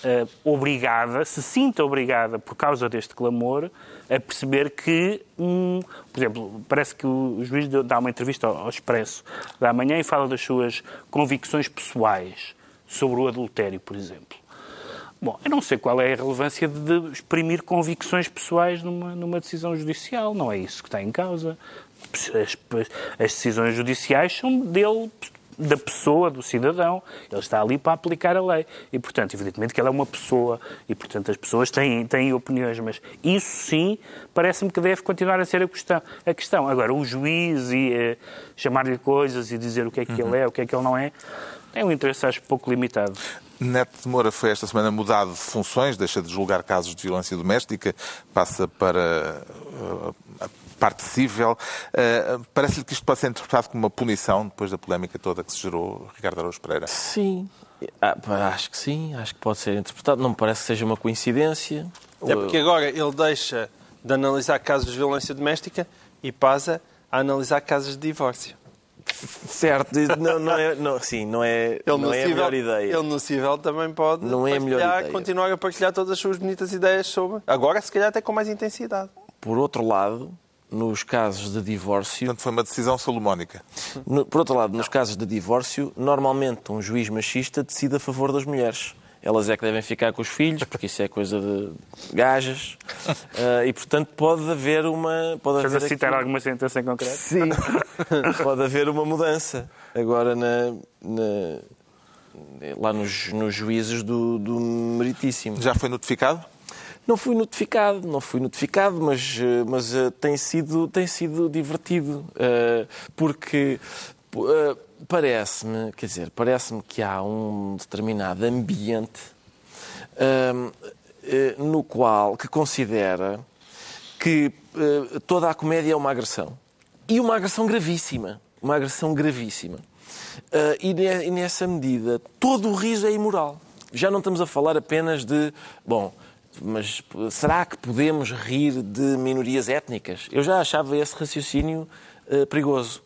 eh, obrigada, se sinta obrigada por causa deste clamor, a perceber que, hum, por exemplo, parece que o juiz dá uma entrevista ao, ao Expresso da manhã e fala das suas convicções pessoais sobre o adultério, por exemplo. Bom, eu não sei qual é a relevância de exprimir convicções pessoais numa, numa decisão judicial. Não é isso que está em causa. As, as decisões judiciais são dele, da pessoa, do cidadão. Ele está ali para aplicar a lei. E, portanto, evidentemente que ele é uma pessoa e, portanto, as pessoas têm, têm opiniões. Mas isso, sim, parece-me que deve continuar a ser a questão. A questão. Agora, o juiz e eh, chamar-lhe coisas e dizer o que é que ele é, o que é que ele não é, tem um interesse, acho, pouco limitado. Neto de Moura foi esta semana mudado de funções, deixa de julgar casos de violência doméstica, passa para uh, a parte civil. Uh, Parece-lhe que isto pode ser interpretado como uma punição depois da polémica toda que se gerou Ricardo Araújo Pereira. Sim. Ah, acho que sim, acho que pode ser interpretado. Não me parece que seja uma coincidência. É porque agora ele deixa de analisar casos de violência doméstica e passa a analisar casos de divórcio. Certo, não, não é, não, sim, não é, Ele não no é a Cível- melhor ideia. Ele no Cível também pode Não é a melhor ideia. continuar a partilhar todas as suas bonitas ideias sobre. Agora, se calhar, até com mais intensidade. Por outro lado, nos casos de divórcio, Portanto, foi uma decisão salomónica. no- por outro lado, nos casos de divórcio, normalmente um juiz machista decide a favor das mulheres. Elas é que devem ficar com os filhos, porque isso é coisa de gajas. Ah, e, portanto, pode haver uma... Pode Estás a haver citar aqui- alguma sentença em concreto? Sim, pode haver uma mudança. Agora, na, na- lá nos, nos juízes do, do Meritíssimo. Já foi notificado? Não fui notificado, não fui notificado, mas, eh, mas eh, tem, sido, tem sido divertido. eh, Porque eh, parece-me, quer dizer, parece-me que há um determinado ambiente hum, eh, no qual, que considera que eh, toda a comédia é uma agressão. E uma agressão gravíssima. Uma agressão gravíssima. Eh, e, ne- e nessa medida, todo o riso é imoral. Já não estamos a falar apenas de, bom, mas será que podemos rir de minorias étnicas? Eu já achava esse raciocínio eh, perigoso.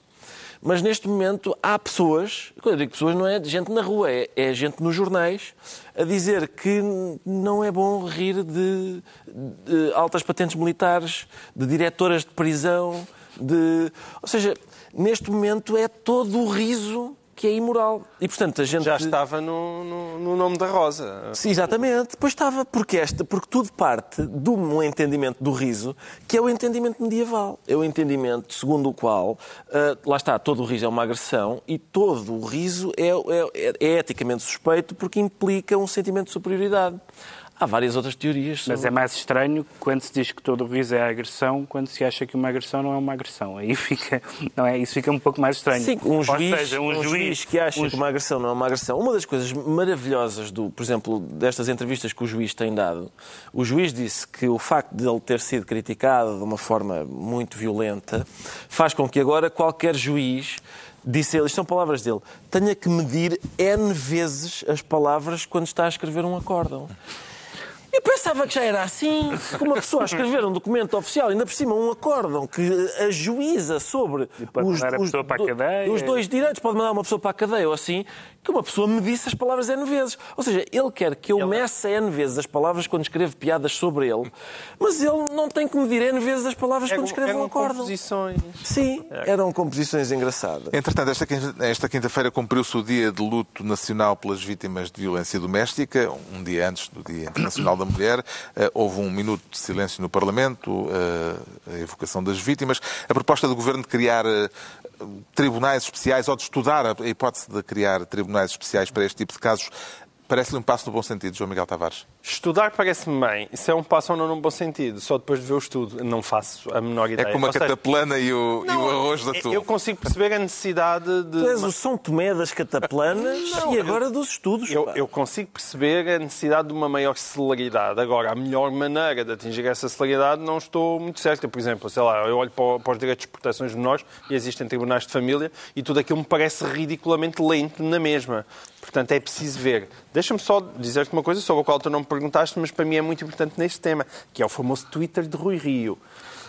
Mas neste momento há pessoas, quando eu digo pessoas, não é gente na rua, é, é gente nos jornais, a dizer que não é bom rir de, de altas patentes militares, de diretoras de prisão, de. Ou seja, neste momento é todo o riso que é imoral. E portanto a gente. Já estava no, no, no nome da Rosa. Sim, exatamente. Pois estava, porque, esta, porque tudo parte de um entendimento do riso, que é o entendimento medieval. É o entendimento segundo o qual, ah, lá está, todo o riso é uma agressão e todo o riso é, é, é eticamente suspeito porque implica um sentimento de superioridade. Há várias outras teorias. Sobre... Mas é mais estranho quando se diz que todo o riso é agressão, quando se acha que uma agressão não é uma agressão. Aí fica, não é? Isso fica um pouco mais estranho. Sim, um juiz, seja, um, um juiz, juiz, que acha um... que uma agressão não é uma agressão. Uma das coisas maravilhosas, do, por exemplo, destas entrevistas que o juiz tem dado, o juiz disse que o facto de ele ter sido criticado de uma forma muito violenta faz com que agora qualquer juiz disse ele, isto são palavras dele, tenha que medir N vezes as palavras quando está a escrever um acórdão. Eu pensava que já era assim, que uma pessoa a escrever um documento oficial, ainda por cima um acórdão que ajuiza sobre os, os, os, dois direitos, pode mandar uma pessoa para a cadeia ou assim, que uma pessoa me disse as palavras N vezes. Ou seja, ele quer que eu ele... meça N vezes as palavras quando escrevo piadas sobre ele, mas ele não tem que medir N vezes as palavras eram, quando escreve eram um acórdão. composições. Sim, eram composições engraçadas. Entretanto, esta, esta quinta-feira cumpriu-se o dia de luto nacional pelas vítimas de violência doméstica, um dia antes do Dia Internacional da Mulher. Eh, houve um minuto de silêncio no Parlamento, eh, a evocação das vítimas. A proposta do Governo de criar eh, tribunais especiais ou de estudar a hipótese de criar tribunais especiais para este tipo de casos parece-lhe um passo no bom sentido, João Miguel Tavares? Estudar parece-me bem. Isso é um passo ou não num bom sentido. Só depois de ver o estudo. Não faço a menor ideia. É como a seja, cataplana e o, não, e o arroz da tua. Eu consigo perceber a necessidade de... Tu és o São Tomé das cataplanas não, e agora eu, dos estudos. Eu, eu, consigo perceber a necessidade de uma maior celeridade. Agora, a melhor maneira de atingir essa celeridade não estou muito certa. Por exemplo, sei lá, eu olho para, para os direitos de proteções menores e existem tribunais de família e tudo aquilo me parece ridiculamente lento na mesma. Portanto, é preciso ver. Deixa-me só dizer-te uma coisa sobre a qual tu não me perguntaste, mas para mim é muito importante neste tema, que é o famoso Twitter de Rui Rio.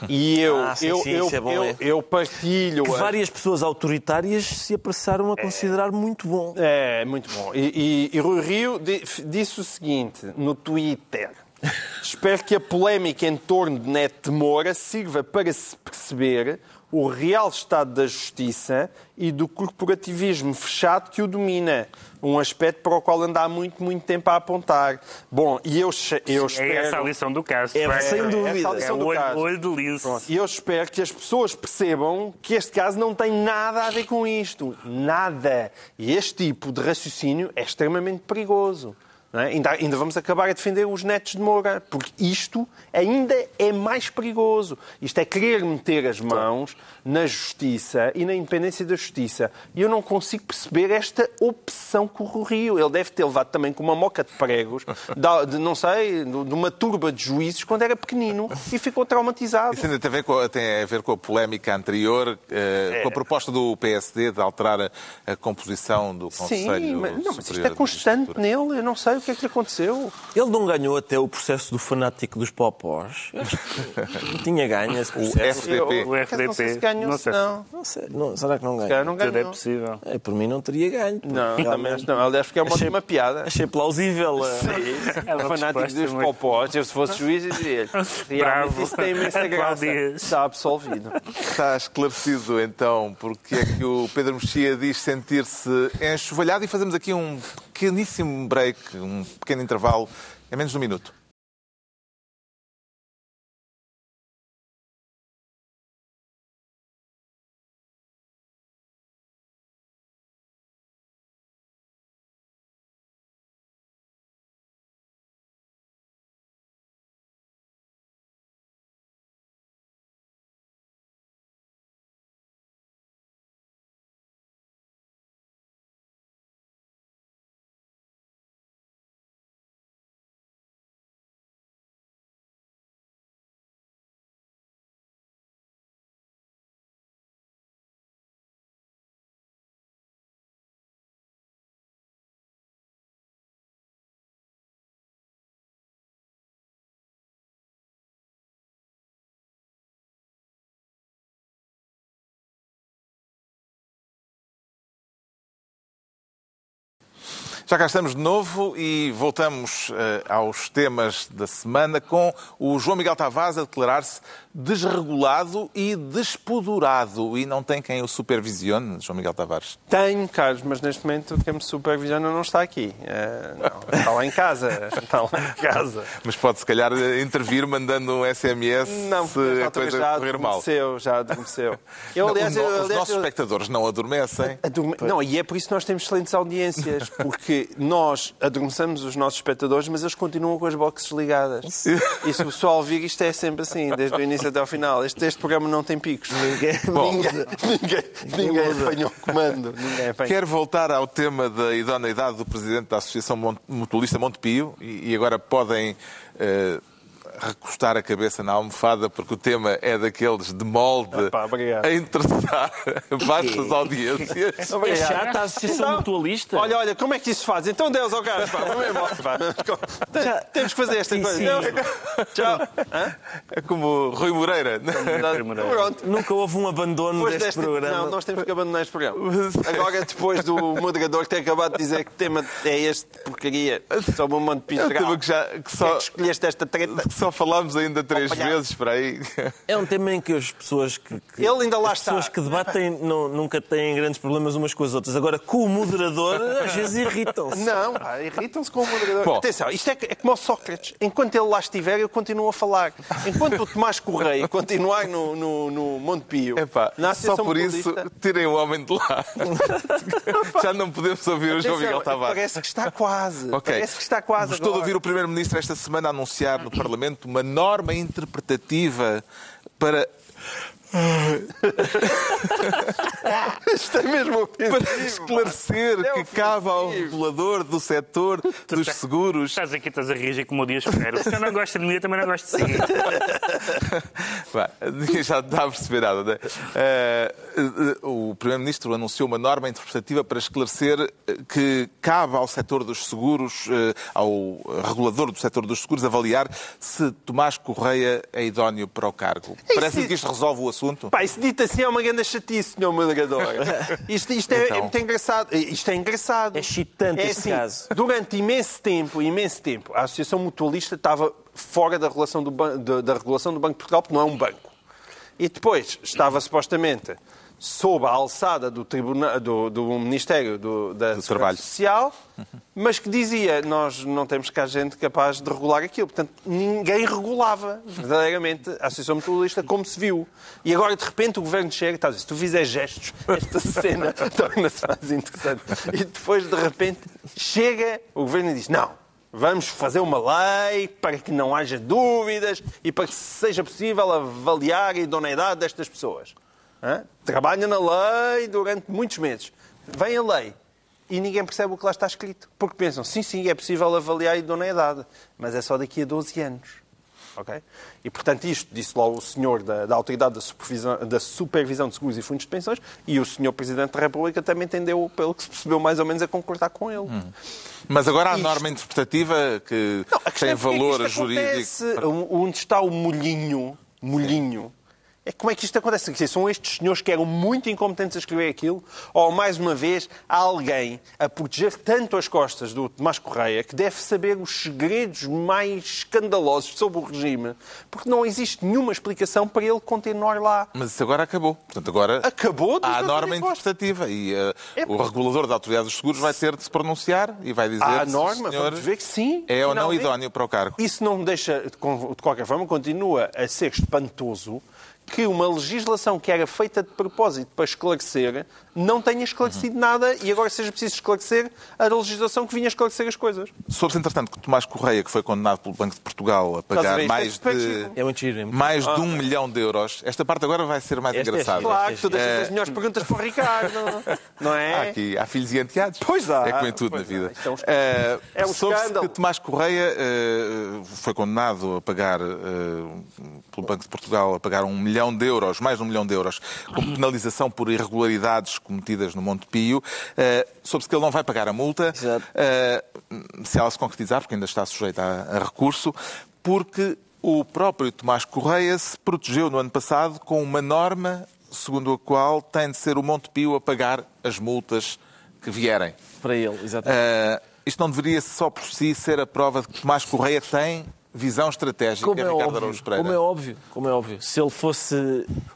E eu, ah, sim, eu, sim, eu, é bom, eu, é. eu, partilho. Que várias pessoas autoritárias se apressaram a considerar é, muito bom. É, muito bom. E, e, e Rui Rio disse o seguinte no Twitter. Espero que a polémica em torno de Neto Moura sirva para se perceber o real estado da justiça e do corporativismo fechado que o domina. Um aspecto para o qual anda há muito, muito tempo a apontar. Bom, e eu, eu espero... É essa a lição do caso. É, sem dúvida. É, a lição é do olho, caso. olho de lince. E eu espero que as pessoas percebam que este caso não tem nada a ver com isto. Nada. E este tipo de raciocínio é extremamente perigoso. É? Ainda, ainda, vamos acabar a defender os netos de Moura, porque isto ainda é mais perigoso. Isto é querer meter as mãos na justiça e na independência da justiça. E eu não consigo perceber esta opção com o Rio. Ele deve ter levado também com uma moca de pregos, de, de não sei, de uma turba de juízes quando era pequenino e ficou traumatizado. Isso ainda tem a ver com, tem a, ver com a polémica anterior, eh, com a proposta do PSD de alterar a, a composição do Conselho Sim, mas, não, mas isto é constante nele. Eu não sei que é que lhe aconteceu? Ele não ganhou até o processo do fanático dos popós. Não tinha ganho esse processo. O FDP. O FDP. Não sei se ganhou, não. Sei. não. não sei. Não, será que não ganhou? Não ganhou. Tudo é possível. É, por mim não teria ganho. Não, realmente não. Aliás, porque é uma, achei, uma piada. Achei plausível. Eh, Sim. É fanático dos popós. Eu, se fosse juiz, eu diria Bravo. Isso tem imensa graça. Está absolvido. Está esclarecido, então, porque é que o Pedro Mexia diz sentir-se enxovalhado e fazemos aqui um pequeníssimo break, um pequeno intervalo, é menos de um minuto. Já cá estamos de novo e voltamos uh, aos temas da semana com o João Miguel Tavares a declarar-se desregulado e despodurado. E não tem quem o supervisione, João Miguel Tavares? Tenho, Carlos, mas neste momento quem me supervisiona não está aqui. Uh, não, está lá em casa. Está lá em casa. mas pode, se calhar, intervir mandando um SMS não, se a coisa já correr mal. Já adormeceu. Eu, aliás, não, eu, aliás, os nossos eu... espectadores não adormecem. Adorme... Não, e é por isso que nós temos excelentes audiências, porque que nós adormeçamos os nossos espectadores, mas eles continuam com as boxes ligadas. E se o pessoal ouvir, isto é sempre assim, desde o início até ao final. Este, este programa não tem picos. Ninguém, ninguém, ninguém, ninguém apanha o comando. Ninguém apanha. Quero voltar ao tema da idoneidade do presidente da Associação Mutualista Montepio e e agora podem eh, recostar a cabeça na almofada porque o tema é daqueles de molde Epá, a interessar vastas audiências. É chata a Associação Mutualista. Olha, olha, como é que isso se faz? Então Deus ao Carlos, pá, vamos embora, pá. Tem- Temos que fazer esta coisa. Não, Tchau. Hã? É como Rui Moreira. Pronto. Nunca houve um abandono Depois deste deste- programa. Não, nós temos que abandonar este programa. Agora, depois do moderador ter acabado de dizer que o tema é este porcaria sobre um monte de É um tema piso que, já, que Porquê é só, que escolheste esta treta? Só falámos ainda três Opa, vezes para aí. É um tema em que as pessoas que, que- Ele ainda lá as está. pessoas que debatem não- nunca têm grandes problemas umas com as outras. Agora, com o moderador, às vezes irritam-se. Não, irritam-se com o moderador. Bom. Atenção, isto é, é como o Sócrates. Enquanto ele lá estiver, eu continuo a falar. Enquanto o Tomás Correia continuar no, no, no Monte Pio, Epá, só por isso, tirem o homem de lá. Já não podemos ouvir o João Miguel Tavares. Parece que está quase. Ok. Parece que está quase. Gostou de ouvir o Primeiro-Ministro esta semana anunciar no Parlamento uma norma interpretativa para, Isto é mesmo para ofensivo, esclarecer É que cabe ao regulador do setor dos seguros. Estás aqui, estás a reagir como o Dias Ferreira. Se eu não gosto de mim, eu também não gosto de si. Já está a perceber nada. Né? Eh, o Primeiro-Ministro anunciou uma norma interpretativa para esclarecer eh, que cabe ao setor dos seguros, eh, ao regulador do setor dos seguros, avaliar se Tomás Correia é idóneo para o cargo. Parece isso- que isto resolve o assunto. Pá, isso dito assim é uma grande chatice, senhor moderador. Isto, isto é, Então. é muito engraçado. Isto é engraçado. É excitante É este assim, caso. Durante imenso tempo, imenso tempo, a Associação Mutualista estava fora da, relação do ban- da regulação do Banco de Portugal, porque não é um banco. E depois estava supostamente sob a alçada do, tribuna, do, do Ministério do, da Segurança Trabalho. Social, mas que dizia nós não temos cá gente capaz de regular aquilo. Portanto, ninguém regulava verdadeiramente a Associação Mutualista como se viu. E agora, de repente, o Governo chega e está a dizer, se tu fizeres gestos, esta cena torna-se mais interessante. E depois, de repente, chega o Governo e diz, não, vamos fazer uma lei para que não haja dúvidas e para que seja possível avaliar a idoneidade destas pessoas. Hã? Trabalha na lei durante muitos meses. Vem a lei e ninguém percebe o que lá está escrito. Porque pensam, sim, sim, é possível avaliar a idoneidade, mas é só daqui a 12 anos. Ok? E, portanto, isto disse lá o senhor da, da Autoridade da Supervisão, da Supervisão de Seguros e Fundos de Pensões e o senhor Presidente da República também tendeu, pelo que se percebeu, mais ou menos a concordar com ele. Mas agora há Isto- norma interpretativa que Não, a tem é porque é que valor isto jurídico. acontece? Onde está o molhinho, molhinho, é como é que isto acontece? Dizer, São estes senhores que eram muito incompetentes a escrever aquilo? Ou, mais uma vez, há alguém a proteger tanto as costas do Tomás Correia que deve saber os segredos mais escandalosos sobre o regime, porque não existe nenhuma explicação para ele continuar lá. Mas isso agora acabou. Portanto, agora Acabou de há a norma interpretativa e eh, É, o regulador da Autoridade dos Seguros vai ter de se pronunciar e vai dizer Há a se norma, senhor vamos ver que sim. é ou não idóneo para o cargo. Isso não me deixa, de qualquer forma, continua a ser espantoso que uma legislação que era feita de propósito para esclarecer não tenha esclarecido nada e agora seja preciso esclarecer a legislação que vinha esclarecer as coisas. Soube-se, entretanto, que Tomás Correia, que foi condenado pelo Banco de Portugal a pagar ver? É mais super de. É muito giro. é muito mais de um milhão de euros. Esta parte agora vai ser mais é engraçada. giro. Claro, tu deixas É. as melhores perguntas para o Ricardo, não Há, é? aqui, há filhos e enteados. Pois há. É como em tudo Pois na vida. há. É um escândalo. Eh, É um Soube-se escândalo. que Tomás Correia eh, foi condenado a pagar, eh, pelo Banco de Portugal, a pagar um milhão de euros, mais de um milhão de euros, como penalização por irregularidades cometidas no Monte Pio. Eh, Soube-se que ele não vai pagar a multa, eh, se ela se concretizar, porque ainda está sujeita a, a recurso, porque o próprio Tomás Correia se protegeu no ano passado com uma norma segundo a qual tem de ser o Monte Pio a pagar as multas que vierem. Para ele, exatamente. Ah, isto não deveria só por si ser a prova de que Tomás Correia tem visão estratégica, Como é, Ricardo óbvio, Araújo Pereira. como é óbvio, como é óbvio. Se ele fosse.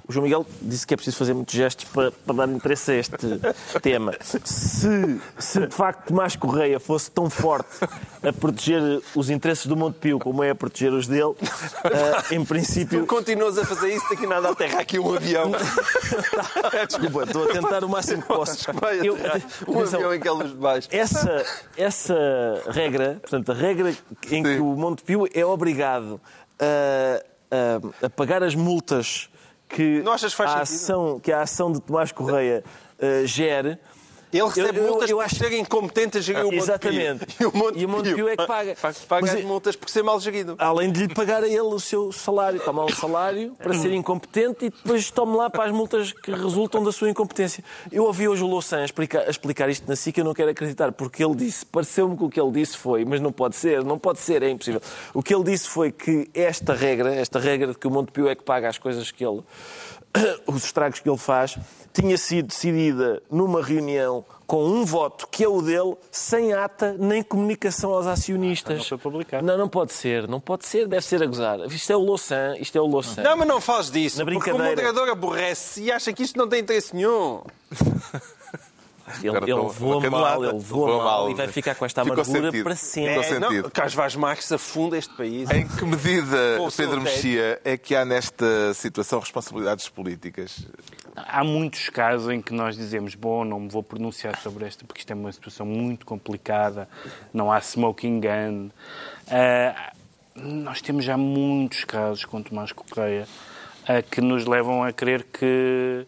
O João Miguel disse que é preciso fazer muitos gestos para, para dar interesse a este tema. Se, se de facto Tomás Correia fosse tão forte a proteger os interesses do Montepio como é a proteger os dele, eh, em princípio. Tu continuas a fazer isso, daqui nada aterra aqui um avião. Desculpa, estou a tentar o máximo que posso. Eu- um atenção, avião em que eles baixo. essa, essa regra, portanto, a regra em que o Montepio é obrigado a, a- a pagar as multas que, a, ação, que a ação de Tomás Correia eh, gere. Ele recebe Eu- eu- multas eu por acho- ser incompetente a gerir o Montepio. Exatamente. E o Montepio, E o Montepio é que paga. Paga Mas as é- multas por ser mal gerido. Além de lhe pagar a ele o seu salário, toma um salário para ser incompetente e depois tome lá para as multas que resultam da sua incompetência. Eu ouvi hoje o Louçã explicar, explicar isto na SIC, eu não quero acreditar, porque ele disse, pareceu-me que o que ele disse foi, mas não pode ser, não pode ser, é impossível. O que ele disse foi que esta regra, esta regra de que o Montepio é que paga as coisas que ele, os estragos que ele faz, tinha sido decidida numa reunião com um voto que é o dele, sem ata nem comunicação aos acionistas. Não foi publicado. Não, não pode ser, não pode ser, deve ser a gozar. Isto é o Louçã, isto é o Louçã. Não, mas não faz disso. Na Porque o moderador aborrece e acha que isto não tem interesse nenhum. Ele, ele mal, ele voa mal, mal. e vai ficar com esta amargura para sempre. É, não, Carlos Vaz Marques afunda este país. Em que medida, Pedro. Mexia, é que há nesta situação responsabilidades políticas? Há muitos casos em que nós dizemos, bom, não me vou pronunciar sobre esta porque isto é uma situação muito complicada, não há smoking gun. Ah, nós temos já muitos casos com Tomás Correia ah, que nos levam a crer que,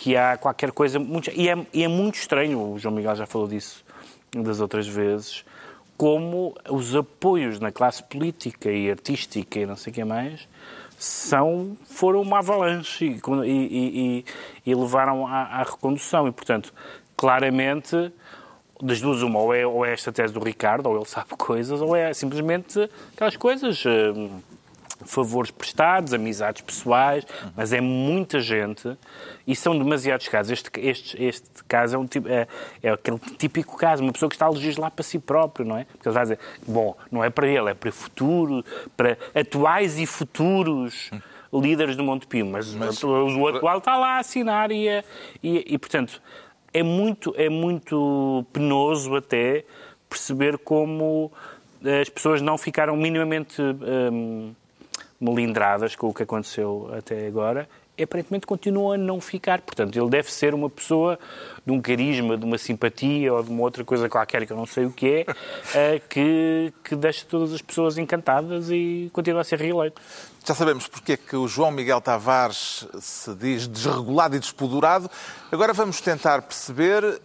que há qualquer coisa. Muito, e, é, e é muito estranho, o João Miguel já falou disso das outras vezes, como os apoios na classe política e artística e não sei o que mais são, foram uma avalanche e, e- e- e levaram à, à recondução. E, portanto, claramente, das duas, uma, ou é, ou é esta tese do Ricardo, ou ele sabe coisas, ou é simplesmente aquelas coisas. hum, favores prestados, amizades pessoais, mas é muita gente e são demasiados casos. Este, este, este caso é, um é, é aquele típico caso, uma pessoa que está a legislar para si próprio, não é? Porque ele vai dizer, bom, não é para ele, é para futuro, para atuais e futuros líderes do Montepio, mas, o atual está lá a assinar e, é- e, e, portanto, é muito, é muito penoso até perceber como as pessoas não ficaram minimamente hum, melindradas com o que aconteceu até agora, aparentemente continuam a não ficar. Portanto, ele deve ser uma pessoa de um carisma, de uma simpatia ou de uma outra coisa qualquer que eu não sei o que é, eh, que, que deixa todas as pessoas encantadas e continua a ser reeleito. Já sabemos porque é que o João Miguel Tavares se diz desregulado e despodurado. Agora vamos tentar perceber,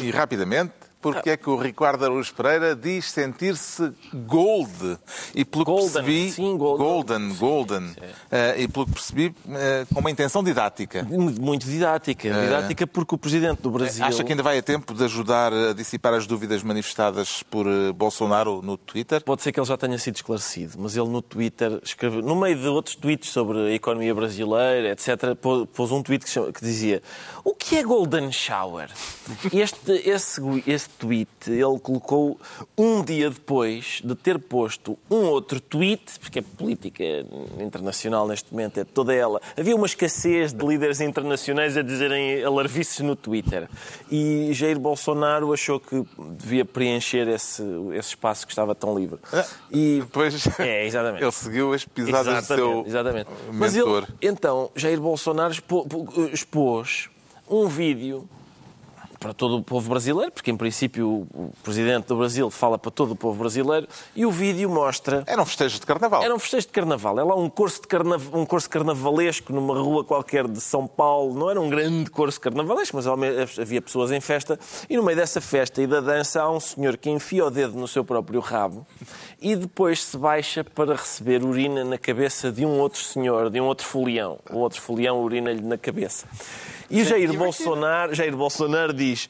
e rapidamente, porque é que o Ricardo Araújo Pereira diz sentir-se gold. E pelo que Golden, percebi... sim, golden. Golden, golden. Eh, e pelo que percebi, eh, com uma intenção didática. Muito didática. Didática porque o presidente do Brasil. Acha que ainda vai a tempo de ajudar a dissipar as dúvidas manifestadas por Bolsonaro no Twitter? Pode ser que ele já tenha sido esclarecido, mas ele no Twitter escreveu, no meio de outros tweets sobre a economia brasileira, etc., pô- pôs um tweet que, que dizia: O que é Golden Shower? Este, esse, esse tweet ele colocou um dia depois de ter posto um outro tweet, porque a política internacional neste momento é toda ela. Havia uma escassez de líderes internacionais a dizerem alarvices no Twitter. E Jair Bolsonaro achou que devia preencher esse, esse espaço que estava tão livre. E Depois É, exatamente. ele seguiu as pisadas do seu exatamente. Mas ele, mentor. então, Jair Bolsonaro expôs um vídeo para todo o povo brasileiro, porque em princípio o presidente do Brasil fala para todo o povo brasileiro, e o vídeo mostra Era um festejo de carnaval. era um festejo de carnaval. É lá um curso, de carna... um curso carnavalesco numa rua qualquer de São Paulo. Não era um grande curso carnavalesco, mas havia pessoas em festa. E no meio dessa festa e da dança há um senhor que enfia o dedo no seu próprio rabo e depois se baixa para receber urina na cabeça de um outro senhor, de um outro folião. O outro folião urina-lhe na cabeça. E o Jair Bolsonaro, Jair Bolsonaro diz: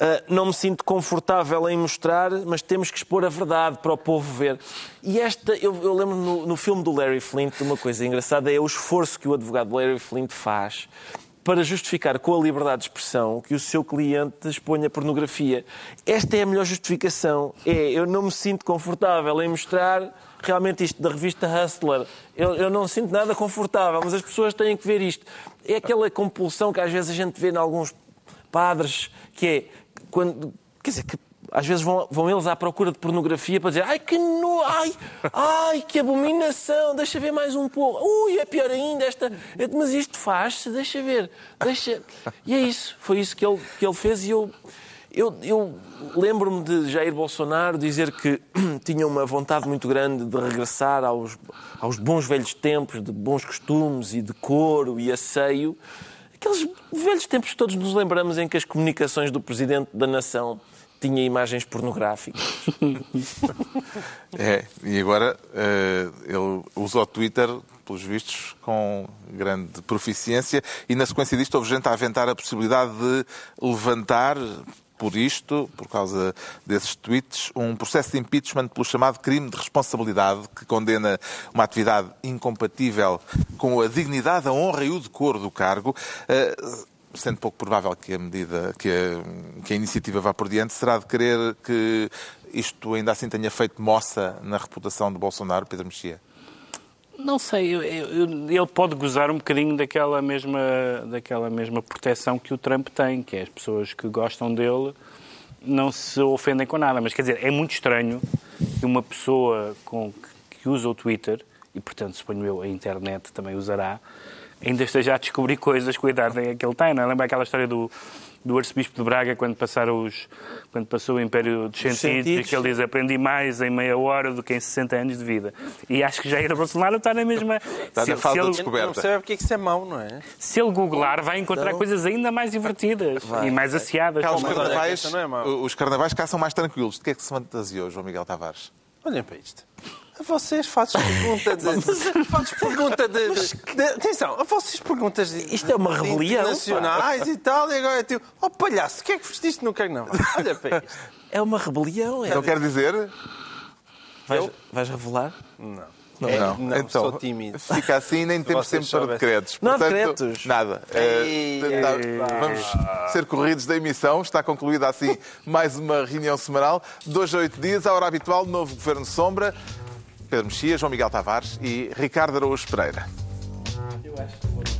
"Ah, Não me sinto confortável em mostrar, mas temos que expor a verdade para o povo ver. E esta, eu, eu lembro no, no filme do Larry Flint uma coisa engraçada: é o esforço que o advogado Larry Flint faz para justificar com a liberdade de expressão que o seu cliente exponha pornografia. Esta é a melhor justificação. É, eu não me sinto confortável em mostrar realmente isto da revista Hustler. Eu, eu não sinto nada confortável, mas as pessoas têm que ver isto. É aquela compulsão que às vezes a gente vê em alguns padres, que é quando. Quer dizer, que às vezes vão, vão eles à procura de pornografia para dizer ai que no, ai, ai que abominação, deixa ver mais um pouco. Ui, é pior ainda esta. Mas isto faz-se, deixa ver, deixa. E é isso, foi isso que ele, que ele fez e eu. Eu, eu lembro-me de Jair Bolsonaro dizer que tinha uma vontade muito grande de regressar aos, aos bons velhos tempos, de bons costumes e de couro e asseio. Aqueles velhos tempos que todos nos lembramos em que as comunicações do Presidente da Nação tinha imagens pornográficas. é, e agora uh, ele usa o Twitter, pelos vistos, com grande proficiência, e na sequência disto houve gente a aventar a possibilidade de levantar por isto, por causa desses tweets, um processo de impeachment pelo chamado crime de responsabilidade, que condena uma atividade incompatível com a dignidade, a honra e o decoro do cargo. Uh, sendo pouco provável que a medida, que a, que a iniciativa vá por diante, será de querer que isto ainda assim tenha feito moça na reputação de Bolsonaro, Pedro Mexia? Não sei, eu, eu, ele pode gozar um bocadinho daquela mesma, daquela mesma proteção que o Trump tem, que é as pessoas que gostam dele não se ofendem com nada. Mas quer dizer, é muito estranho que uma pessoa com, que usa o Twitter, e portanto suponho eu a internet também usará, ainda esteja a descobrir coisas com a idade que ele tem. Não é? Lembra aquela história do, do arcebispo de Braga quando, passaram os, quando passou o Império dos Sentidos, sentidos. e que ele diz aprendi mais em meia hora do que em 60 anos de vida. E acho que já era Bolsonaro está na mesma... Está se, na falta de descoberta. Não percebe porque isso é mau, não é? Se ele googlar, vai encontrar então... coisas ainda mais divertidas vai, e mais vai. aciadas. Os carnavais, é os carnavais cá são mais tranquilos. De que é que se fantasiou, João Miguel Tavares? Olhem para isto. A vocês fazes pergunta de. fazes pergunta de, de, Atenção, a vocês perguntas de. Isto é uma rebelião. Nacionais e tal, e agora é tipo. Oh palhaço, o que é que vestiste no carnaval? Olha para isto. É uma rebelião. É. Não quer dizer. Vais, vais revelar? Não. Não, é, não. não então, sou tímido. Fica assim nem temos tempo para decretos. Não há decretos. Nada. É, vamos ser corridos da emissão. Está concluída assim mais uma reunião semanal. Dois a oito dias, a hora habitual, novo Governo Sombra. Pedro Mexia, João Miguel Tavares e Ricardo Araújo Pereira. Eu acho que foram.